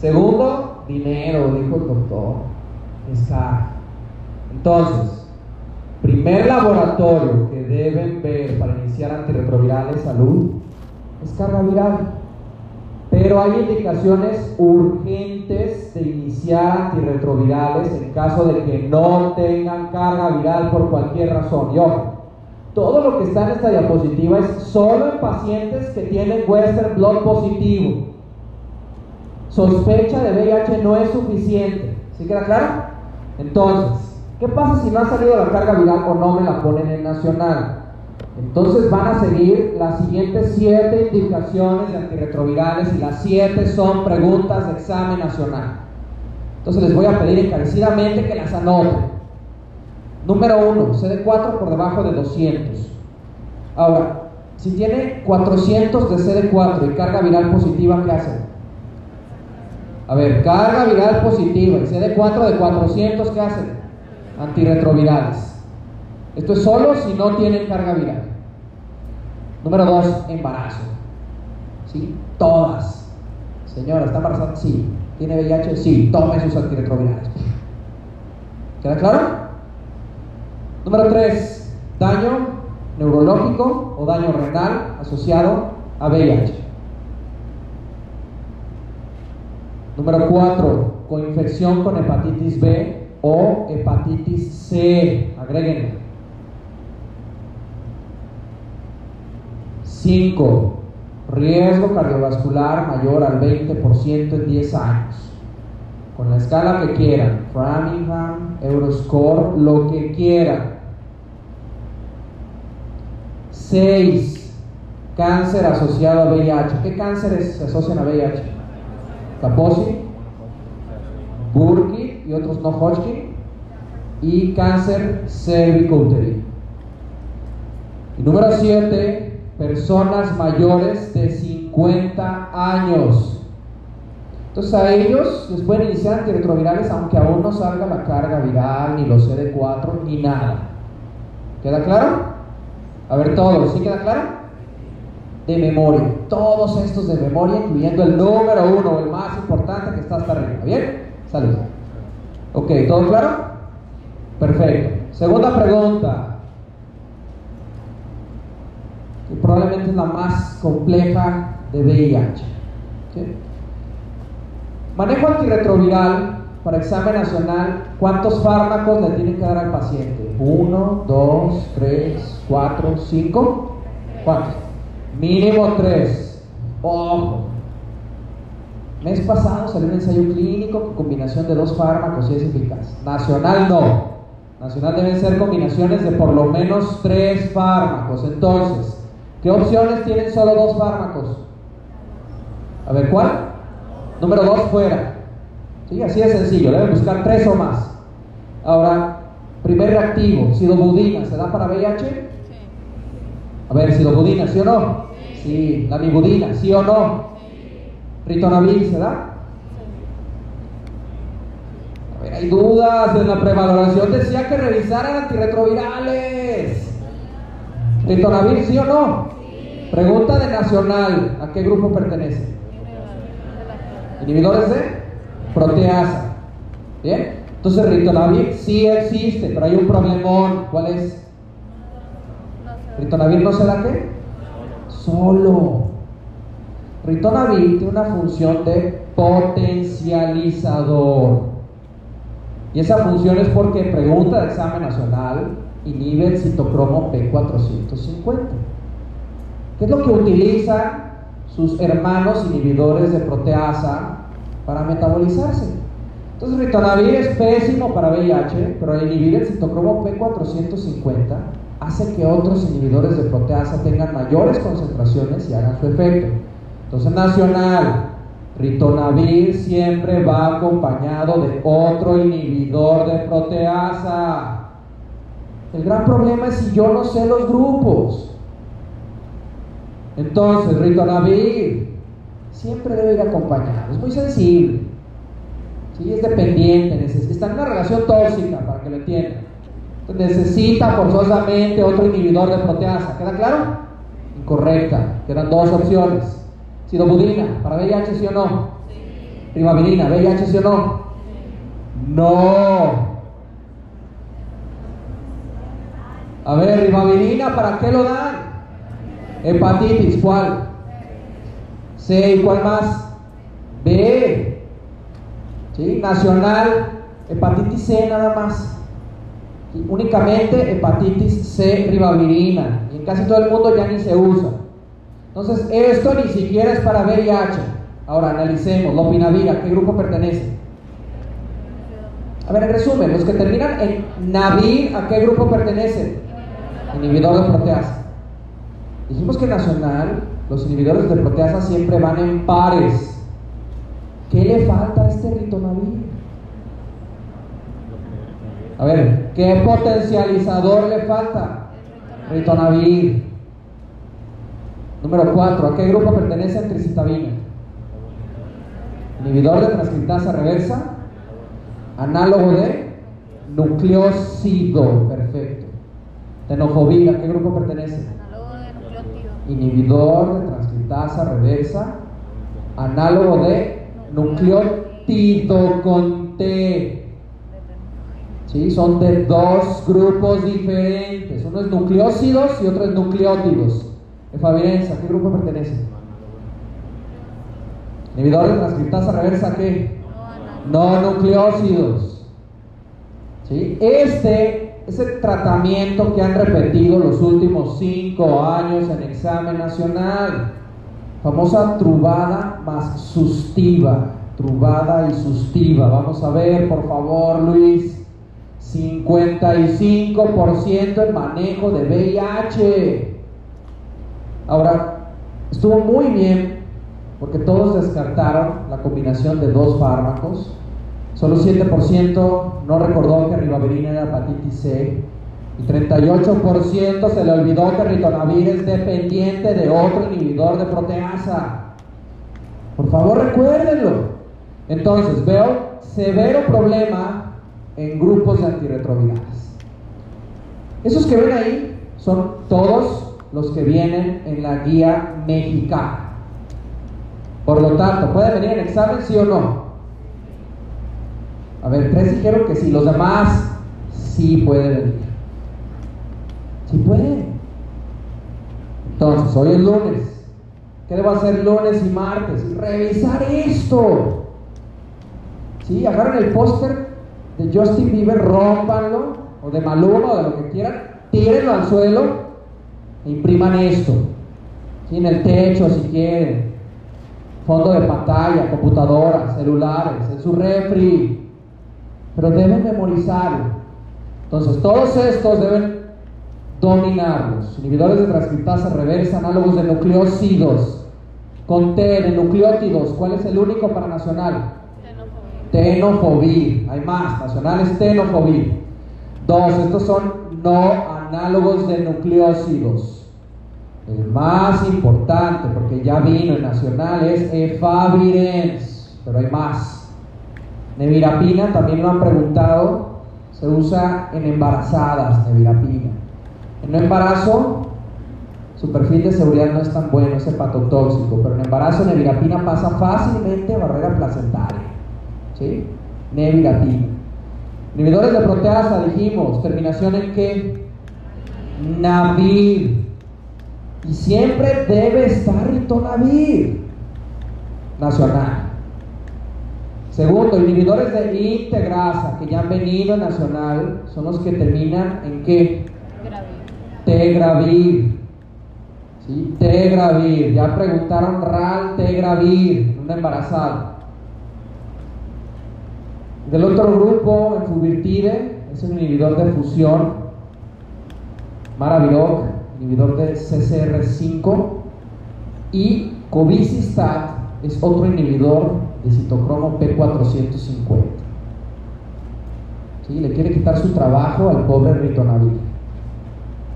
Segundo, dinero, dijo el doctor. Está. Entonces, primer laboratorio que deben ver para iniciar antirretrovirales salud es carga viral. Pero hay indicaciones urgentes de iniciar antirretrovirales en caso de que no tengan carga viral por cualquier razón. Y ojo, todo lo que está en esta diapositiva es solo en pacientes que tienen Western blot positivo sospecha de VIH no es suficiente. ¿Sí queda claro? Entonces, ¿qué pasa si no ha salido la carga viral o no me la ponen en nacional? Entonces van a seguir las siguientes siete indicaciones de antirretrovirales y las siete son preguntas de examen nacional. Entonces les voy a pedir encarecidamente que las anoten. Número uno, CD4 por debajo de 200. Ahora, si tiene 400 de CD4 y carga viral positiva, ¿qué hacen? A ver, carga viral positiva, el CD4 de 400, ¿qué hacen? Antirretrovirales. Esto es solo si no tienen carga viral. Número 2, embarazo. ¿Sí? Todas. Señora, ¿está embarazada? Sí. ¿Tiene VIH? Sí. Tome sus antirretrovirales. ¿Queda claro? Número 3, daño neurológico o daño renal asociado a VIH. Número 4, coinfección con hepatitis B o hepatitis C. Agréguenlo. 5. Riesgo cardiovascular mayor al 20% en 10 años. Con la escala que quieran. Framingham, Euroscore, lo que quieran. 6. Cáncer asociado a VIH. ¿Qué cánceres se asocian a VIH? Kaposi, Burkitt y otros no Hodgkin, y cáncer cervicouterino. Y número 7, personas mayores de 50 años. Entonces a ellos les pueden iniciar antirretrovirales aunque aún no salga la carga viral, ni los CD4, ni nada. ¿Queda claro? A ver todos, ¿sí queda claro? De memoria. Todos estos de memoria, incluyendo el número uno, el más importante que está hasta arriba. ¿Bien? Salud. Ok, ¿todo claro? Perfecto. Segunda pregunta. Y probablemente es la más compleja de VIH. Manejo antirretroviral para examen nacional, ¿cuántos fármacos le tienen que dar al paciente? ¿Uno, dos, tres, cuatro, cinco? ¿Cuántos? Mínimo tres. Ojo. Mes pasado salió un ensayo clínico con combinación de dos fármacos y es eficaz. Nacional no. Nacional deben ser combinaciones de por lo menos tres fármacos. Entonces, ¿qué opciones tienen solo dos fármacos? A ver, ¿cuál? Número dos, fuera. ¿Sí? Así de sencillo, deben buscar tres o más. Ahora, primer reactivo, sidobudina, ¿se da para VIH? Sí. A ver, sidobudina, ¿sí o no? Sí. La mibudina, ¿sí o no? Ritonavir, ¿se da? A ver, hay dudas en la prevaloración. Decía que revisaran antirretrovirales. Ritonavir, ¿sí o no? Pregunta de nacional, ¿a qué grupo pertenece? Inhibidores de proteasa. ¿Bien? Entonces ritonavir sí existe, pero hay un problemón. ¿Cuál es? Ritonavir no se da qué? Solo. Ritonavir tiene una función de potencializador. Y esa función es porque pregunta de examen nacional inhibe el citocromo P450. ¿Qué es lo que utiliza sus hermanos inhibidores de proteasa para metabolizarse. Entonces, ritonavir es pésimo para VIH, pero al inhibir el citocromo P450 hace que otros inhibidores de proteasa tengan mayores concentraciones y hagan su efecto. Entonces, nacional, ritonavir siempre va acompañado de otro inhibidor de proteasa. El gran problema es si yo no sé los grupos. Entonces, ritonavir siempre debe ir acompañado. Es muy sensible. ¿sí? Es dependiente. Está en una relación tóxica, para que lo entiendan. Necesita forzosamente otro inhibidor de proteasa. ¿Queda claro? Incorrecta. Quedan dos opciones. Sidobudina, para VIH sí o no. Sí. Ribavirina, VIH sí o no. No. A ver, ribavirina, ¿para qué lo dan? Hepatitis, ¿cuál? C, ¿y cuál más? B. ¿Sí? Nacional, hepatitis C nada más. Únicamente hepatitis C ribavirina. Y en casi todo el mundo ya ni se usa. Entonces, esto ni siquiera es para VIH. Ahora analicemos, lopinavir, ¿a qué grupo pertenece? A ver, en resumen, los que terminan en Navir, ¿a qué grupo pertenecen? Inhibidor de proteasa. Dijimos que nacional, los inhibidores de proteasa siempre van en pares. ¿Qué le falta a este ritonavir? A ver, ¿qué potencializador le falta? Ritonavir. Número 4, ¿a qué grupo pertenece tricitabina? Inhibidor de transcriptasa reversa, análogo de nucleócido, perfecto. Tenofovir, ¿a qué grupo pertenece? inhibidor de transcriptasa reversa, análogo de nucleótido con T. ¿Sí? Son de dos grupos diferentes. Uno es nucleócidos y otro es nucleótidos. Efavirenza, ¿a qué grupo pertenece? Inhibidor de transcriptasa reversa, ¿qué? No nucleócidos. ¿Sí? Este ese tratamiento que han repetido los últimos cinco años en examen nacional. Famosa trubada más sustiva. Trubada y sustiva. Vamos a ver, por favor, Luis. 55% en manejo de VIH. Ahora, estuvo muy bien porque todos descartaron la combinación de dos fármacos. Solo 7% no recordó que ribavirina era hepatitis C y 38% se le olvidó que ritonavir es dependiente de otro inhibidor de proteasa. Por favor, recuérdenlo. Entonces, veo severo problema en grupos de antirretrovirales. Esos que ven ahí son todos los que vienen en la guía mexicana. Por lo tanto, ¿puede venir en examen sí o no? A ver, tres dijeron que sí, los demás sí puede venir. Sí puede. Entonces, hoy es lunes. ¿Qué debo hacer lunes y martes? Revisar esto. ¿Sí? Agarren el póster de Justin Bieber, rompanlo, o de Maluma, o de lo que quieran, tírenlo al suelo e impriman esto. ¿Sí? En el techo, si quieren. Fondo de pantalla, computadora, celulares, en su refri. Pero deben memorizarlo. Entonces, todos estos deben dominarlos. Inhibidores de transcriptasa reversa, análogos de nucleócidos, con de nucleótidos. ¿Cuál es el único para nacional? Tenofovir. Hay más, nacional es tenofovir. Dos, estos son no análogos de nucleócidos. El más importante, porque ya vino el nacional, es efavirenz, pero hay más. Nevirapina, también lo han preguntado, se usa en embarazadas, nevirapina. En un embarazo, su perfil de seguridad no es tan bueno, es hepatotóxico, pero en embarazo nevirapina pasa fácilmente barrera placentaria. ¿Sí? Nevirapina. Inhibidores de proteasa, dijimos, terminación en qué? Navir. Y siempre debe estar ritonavir. Nacional. Segundo, inhibidores de integrasa que ya han venido nacional son los que terminan en qué? Tegravir. ¿Sí? Tegravir. Ya preguntaron RAL Tegravir, una embarazada. Del otro grupo, Enfuvirtide, es un inhibidor de fusión. Maraviroc, inhibidor de CCR5. Y Covicistat es otro inhibidor de citocromo P450. ¿Sí? Le quiere quitar su trabajo al pobre ritonavir.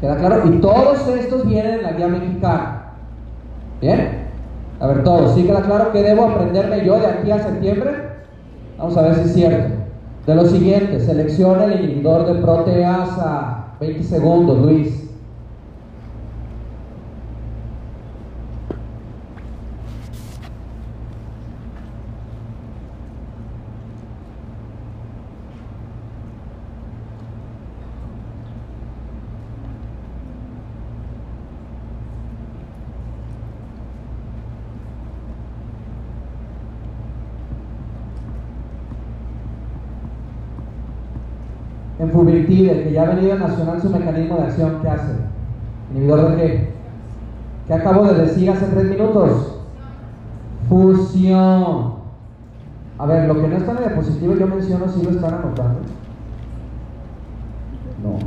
¿Queda claro? Y todos estos vienen en la guía mexicana. ¿Bien? A ver, todos. ¿Sí queda claro que debo aprenderme yo de aquí a septiembre? Vamos a ver si es cierto. De lo siguiente, selecciona el inhibidor de proteasa. 20 segundos, Luis. Enfuvirtide, el que ya ha venido a nacional su mecanismo de acción, ¿qué hace? ¿Inhibidor de qué? ¿Qué acabo de decir hace tres minutos? Fusión. A ver, lo que no está en la diapositiva yo menciono si lo están anotando. No.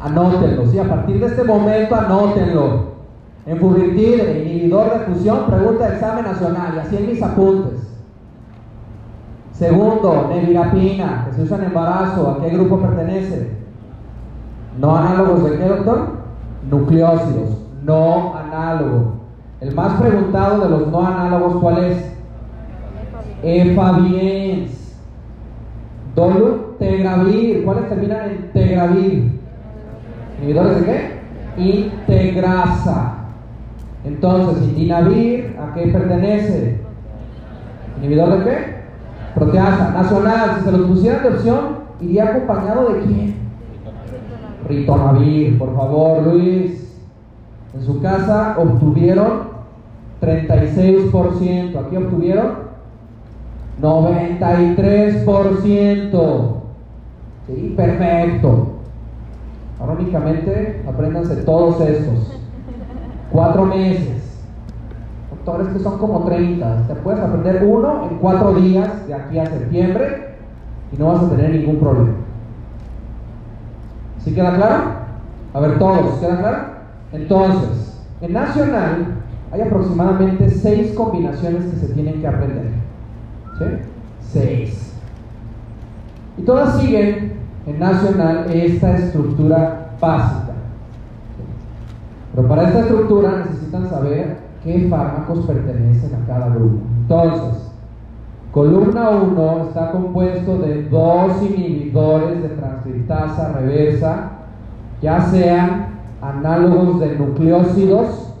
Anótenlo, sí, a partir de este momento anótenlo. Enfuvirtide, inhibidor de fusión, pregunta de examen nacional, y así en mis apuntes. Segundo, nevirapina, que se usa en embarazo. ¿A qué grupo pertenece? No análogos de qué, doctor? Nucleócidos. No análogo. El más preguntado de los no análogos, ¿cuál es? Efaviens. Dolutegravir. ¿Cuáles terminan en tegravir? ¿Inhibidores de qué? Integrasa. Entonces, indinavir, ¿a qué pertenece? ¿Inhibidor de qué? Proteasa nacional, si se los pusieran de opción, iría acompañado de quién? Ritonavir, por favor, Luis. En su casa obtuvieron 36%. Aquí obtuvieron 93%. Sí, perfecto. Ahora únicamente apréndanse todos estos. Cuatro meses que son como 30. Te puedes aprender uno en cuatro días de aquí a septiembre y no vas a tener ningún problema. ¿Sí queda claro? A ver, todos, ¿queda claro? Entonces, en Nacional hay aproximadamente seis combinaciones que se tienen que aprender. ¿Sí? Seis. Y todas siguen en nacional esta estructura básica. Pero para esta estructura necesitan saber qué fármacos pertenecen a cada grupo. Entonces, columna 1 está compuesto de dos inhibidores de transcriptasa reversa, ya sean análogos de nucleósidos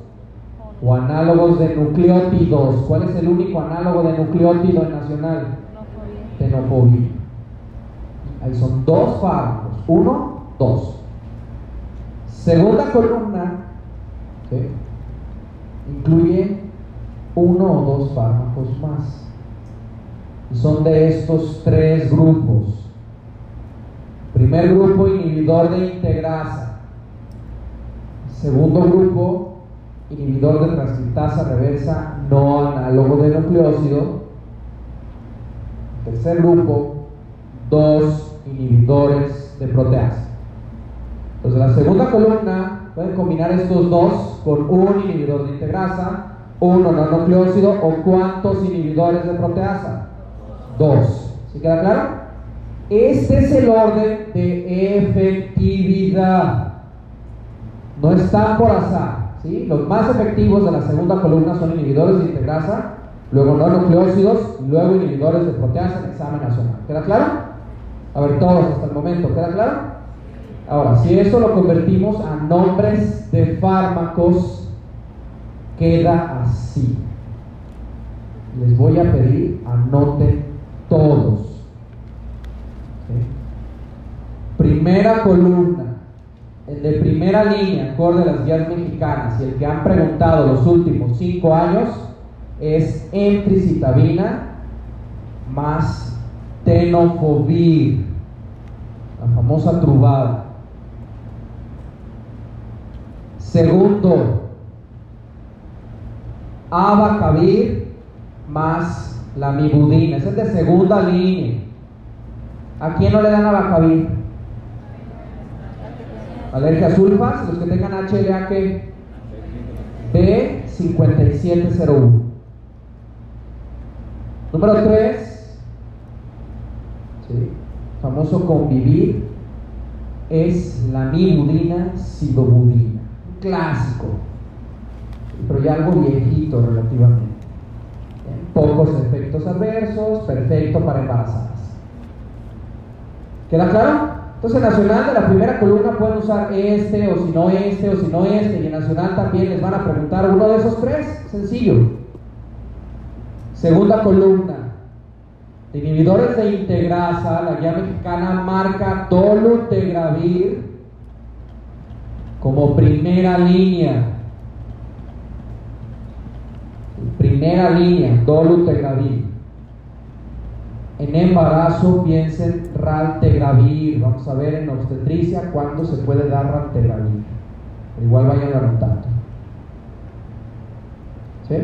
o análogos de nucleótidos. ¿Cuál es el único análogo de nucleótido en nacional? Tenofovir. Ahí son dos fármacos. Uno, dos. Segunda columna incluye uno o dos fármacos más. Y son de estos tres grupos. Primer grupo, inhibidor de integrasa. Segundo grupo, inhibidor de transcriptasa reversa no análogo de nucleócido. Tercer grupo, dos inhibidores de proteasa. Entonces, la segunda columna pueden combinar estos dos con un inhibidor de integrasa, uno no nucleócido o cuántos inhibidores de proteasa. Dos. ¿Sí queda claro? Este es el orden de efectividad. No están por azar. Los más efectivos de la segunda columna son inhibidores de integrasa, luego nucleócidos, luego inhibidores de proteasa en examen nacional. ¿Queda claro? A ver, todos hasta el momento, ¿queda claro? Ahora, si eso lo convertimos a nombres de fármacos, queda así. Les voy a pedir, anoten todos. Primera columna, el de primera línea, acorde a las guías mexicanas, y el que han preguntado los últimos cinco años, es emtricitabina más tenofovir, la famosa trubada. Segundo, abacavir más la mibudina. Ese es de segunda línea. ¿A quién no le dan abacavir? Alergia sulfas, los que tengan HLA que B5701. Número 3, famoso convivir, es la mibudina sidobudina. Clásico, pero ya algo viejito relativamente. Pocos efectos adversos, perfecto para embarazadas. ¿Queda claro? Entonces, en Nacional de la primera columna pueden usar este, o si no este, o si no este, y en Nacional también les van a preguntar uno de esos tres, sencillo. Segunda columna, de inhibidores de integrasa, la guía mexicana marca dolutegravir como primera línea. Primera línea, dolutegravir. En embarazo piensen raltegravir. Vamos a ver en obstetricia cuándo se puede dar raltegravir. Igual vayan anotando. ¿Sí?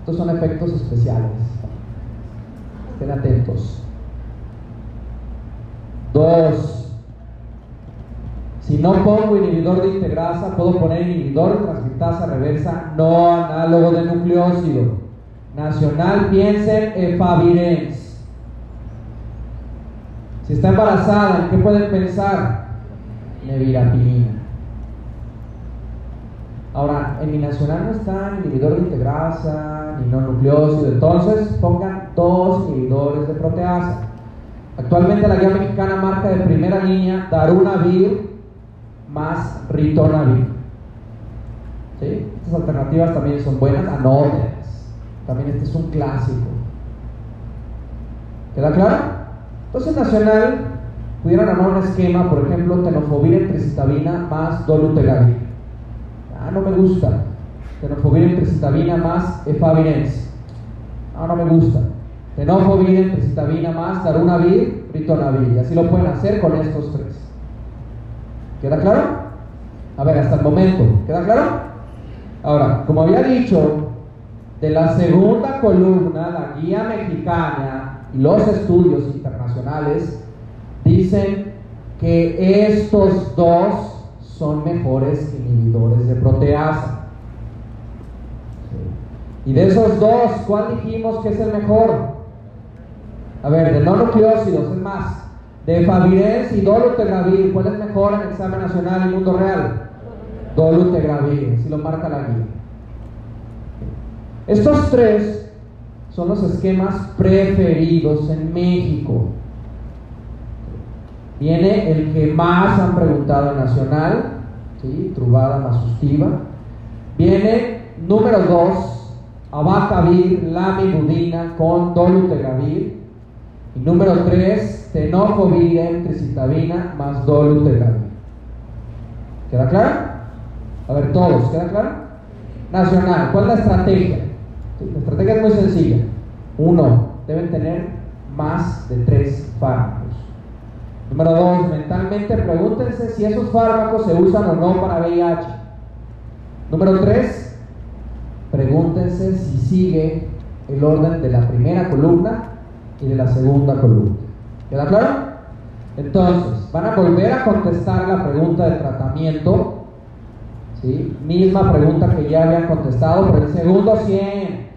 Estos son efectos especiales. Estén atentos. Dos. Si no pongo inhibidor de integrasa, puedo poner inhibidor de transcriptasa reversa no análogo de nucleócido. Nacional, piensen efavirenz. Si está embarazada, ¿en qué pueden pensar? Nevirapina. Ahora, en mi nacional no está inhibidor de integrasa, ni no nucleócido, entonces pongan dos inhibidores de proteasa. Actualmente la guía mexicana marca de primera línea darunavir más ritonavir. ¿Sí? Estas alternativas también son buenas, anoten. También este es un clásico. ¿Queda claro? Entonces, Nacional pudieran armar un esquema, por ejemplo, tenofovir entre citabina más dolutegravir. Ah, no me gusta. Tenofovir entre citabina más efavirenz. Ah, no me gusta. Tenofovir entre citabina más darunavir, ritonavir. Y así lo pueden hacer con estos tres. ¿Queda claro? A ver, hasta el momento. ¿Queda claro? Ahora, como había dicho, de la segunda columna, la guía mexicana y los estudios internacionales dicen que estos dos son mejores inhibidores de proteasa. Y de esos dos, ¿cuál dijimos que es el mejor? A ver, de no nucleócidos, es más, de Favirenz y Dolutegravir, ¿cuál es mejor en examen nacional y mundo real? Dolutegravir, si lo marca la guía. Estos tres son los esquemas preferidos en México. Viene el que más han preguntado en Nacional, ¿sí? Trubada Masustiva. Viene número 2, Abacavir, Lamivudina con Dolutegravir. Y número 3, Tenofovir, Tricitabina más Dolutegravir. ¿Queda claro? A ver, todos, ¿queda claro? Nacional, ¿cuál es la estrategia? La estrategia es muy sencilla. Uno, deben tener más de tres fármacos. Número dos, mentalmente pregúntense si esos fármacos se usan o no para VIH. Número tres, pregúntense si sigue el orden de la primera columna y de la segunda columna. ¿Queda claro? Entonces, van a volver a contestar la pregunta de tratamiento. ¿sí? Misma pregunta que ya habían contestado, pero el segundo 100.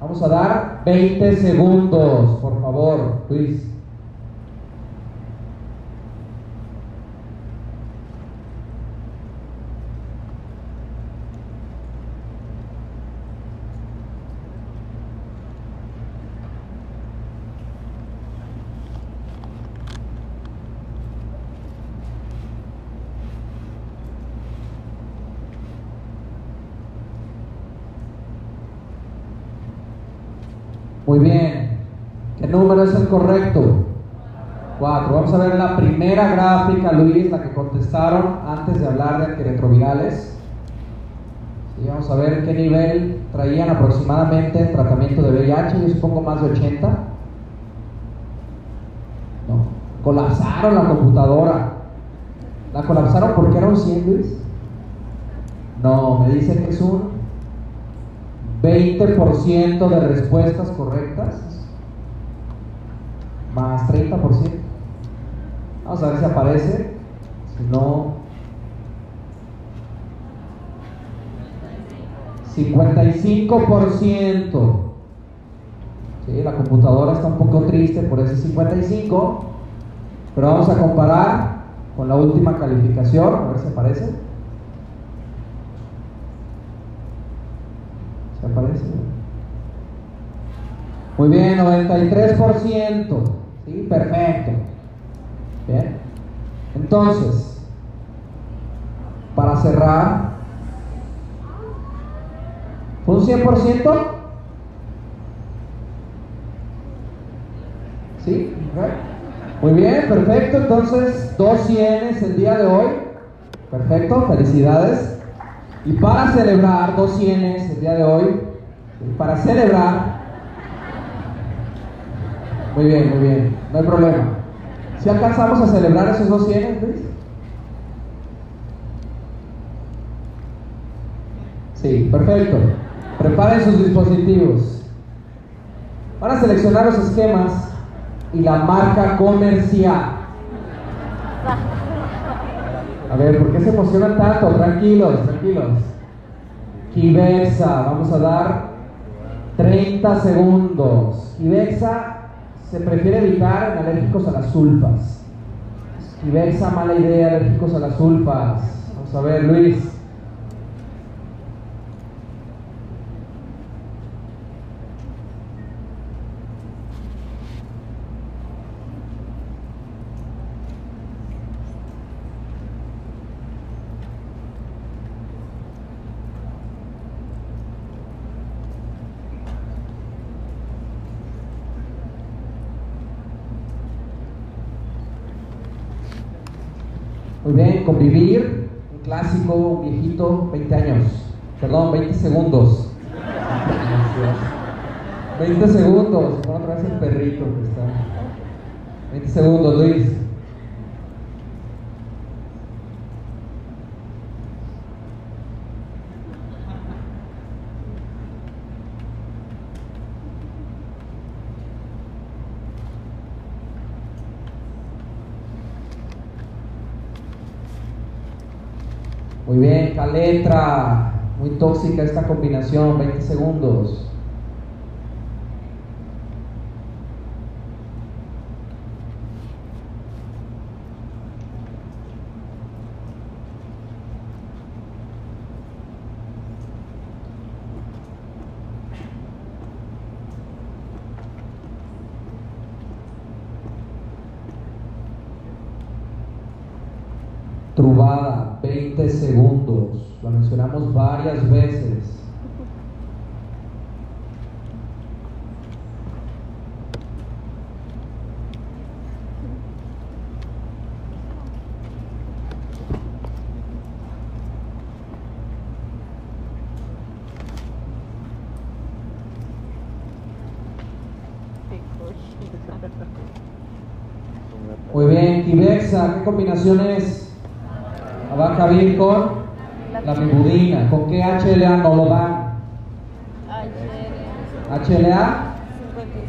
Vamos a dar 20 segundos, por favor, Luis. Muy bien. ¿Qué número es el correcto? Cuatro. Vamos a ver la primera gráfica, Luis, la que contestaron antes de hablar de antirretrovirales. Y vamos a ver qué nivel traían aproximadamente el tratamiento de VIH. Yo supongo más de 80. No. Colapsaron la computadora. ¿La colapsaron porque era un 100, Luis? No, me dicen que es un 20% de respuestas correctas más 30%. Vamos a ver si aparece. Si no, 55%. Sí, la computadora está un poco triste por ese 55, pero vamos a comparar con la última calificación, a ver si aparece. ¿Se aparece? Muy bien, 93%. ¿Sí? Perfecto. Entonces, para cerrar, ¿fue un 100%? ¿Sí? Muy bien, perfecto. Entonces, dos cienes el día de hoy. Perfecto, felicidades. Y para celebrar dos cienes el día de hoy, para celebrar, muy bien, muy bien, no hay problema. Si alcanzamos a celebrar esos dos cienes, Luis? Sí, perfecto. Preparen sus dispositivos. Van a seleccionar los esquemas y la marca comercial. A ver, ¿por qué se emocionan tanto? Tranquilos, tranquilos. Kivexa, vamos a dar 30 segundos. Kivexa se prefiere evitar alérgicos a las sulfas. Kivexa, mala idea, alérgicos a las sulfas. Vamos a ver, Luis. Muy bien, convivir, un clásico, un viejito, 20 años. Perdón, 20 segundos. 20 segundos, pon otra vez el perrito que está. 20 segundos, Luis. Muy bien, Caletra. Muy tóxica esta combinación, 20 segundos. Trubada, 20 segundos. Lo varias veces. Muy bien, Kibexa, ¿qué combinación es? Va a con la mibudina. ¿Con qué HLA no lo dan? HLA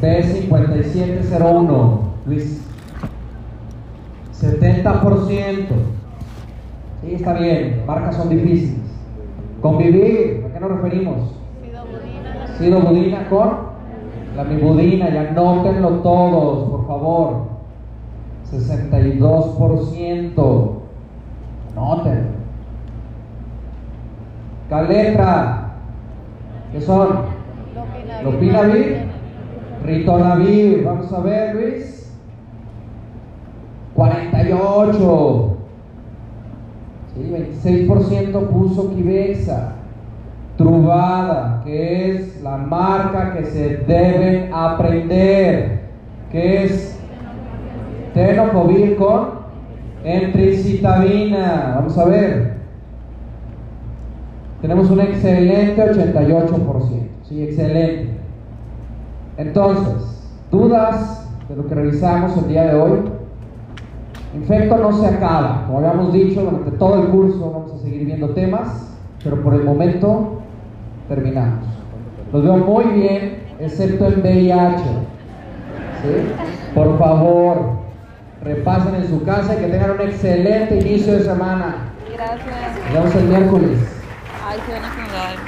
B5701. Luis. 70%. Sí, está bien. Marcas son difíciles. Convivir, ¿a qué nos referimos? Sidobudina con la mibudina. Ya anótenlo todos, por favor. 62%. Anoten. Caletra. ¿Qué son? Lopinavir. Ritonavir. Vamos a ver, Luis. 48. Sí, 26% puso Kibexa. Trubada, que es la marca que se deben aprender, que es tenofovir con entricitabina. Vamos a ver. Tenemos un excelente 88%. Sí, excelente. Entonces, dudas de lo que revisamos el día de hoy. Infecto no se acaba. Como habíamos dicho, durante todo el curso vamos a seguir viendo temas, pero por el momento terminamos. Los veo muy bien, excepto en VIH. ¿Sí? Por favor, repasen en su casa y que tengan un excelente inicio de semana. Gracias. Nos vemos el miércoles. Ay, se van a acomodar.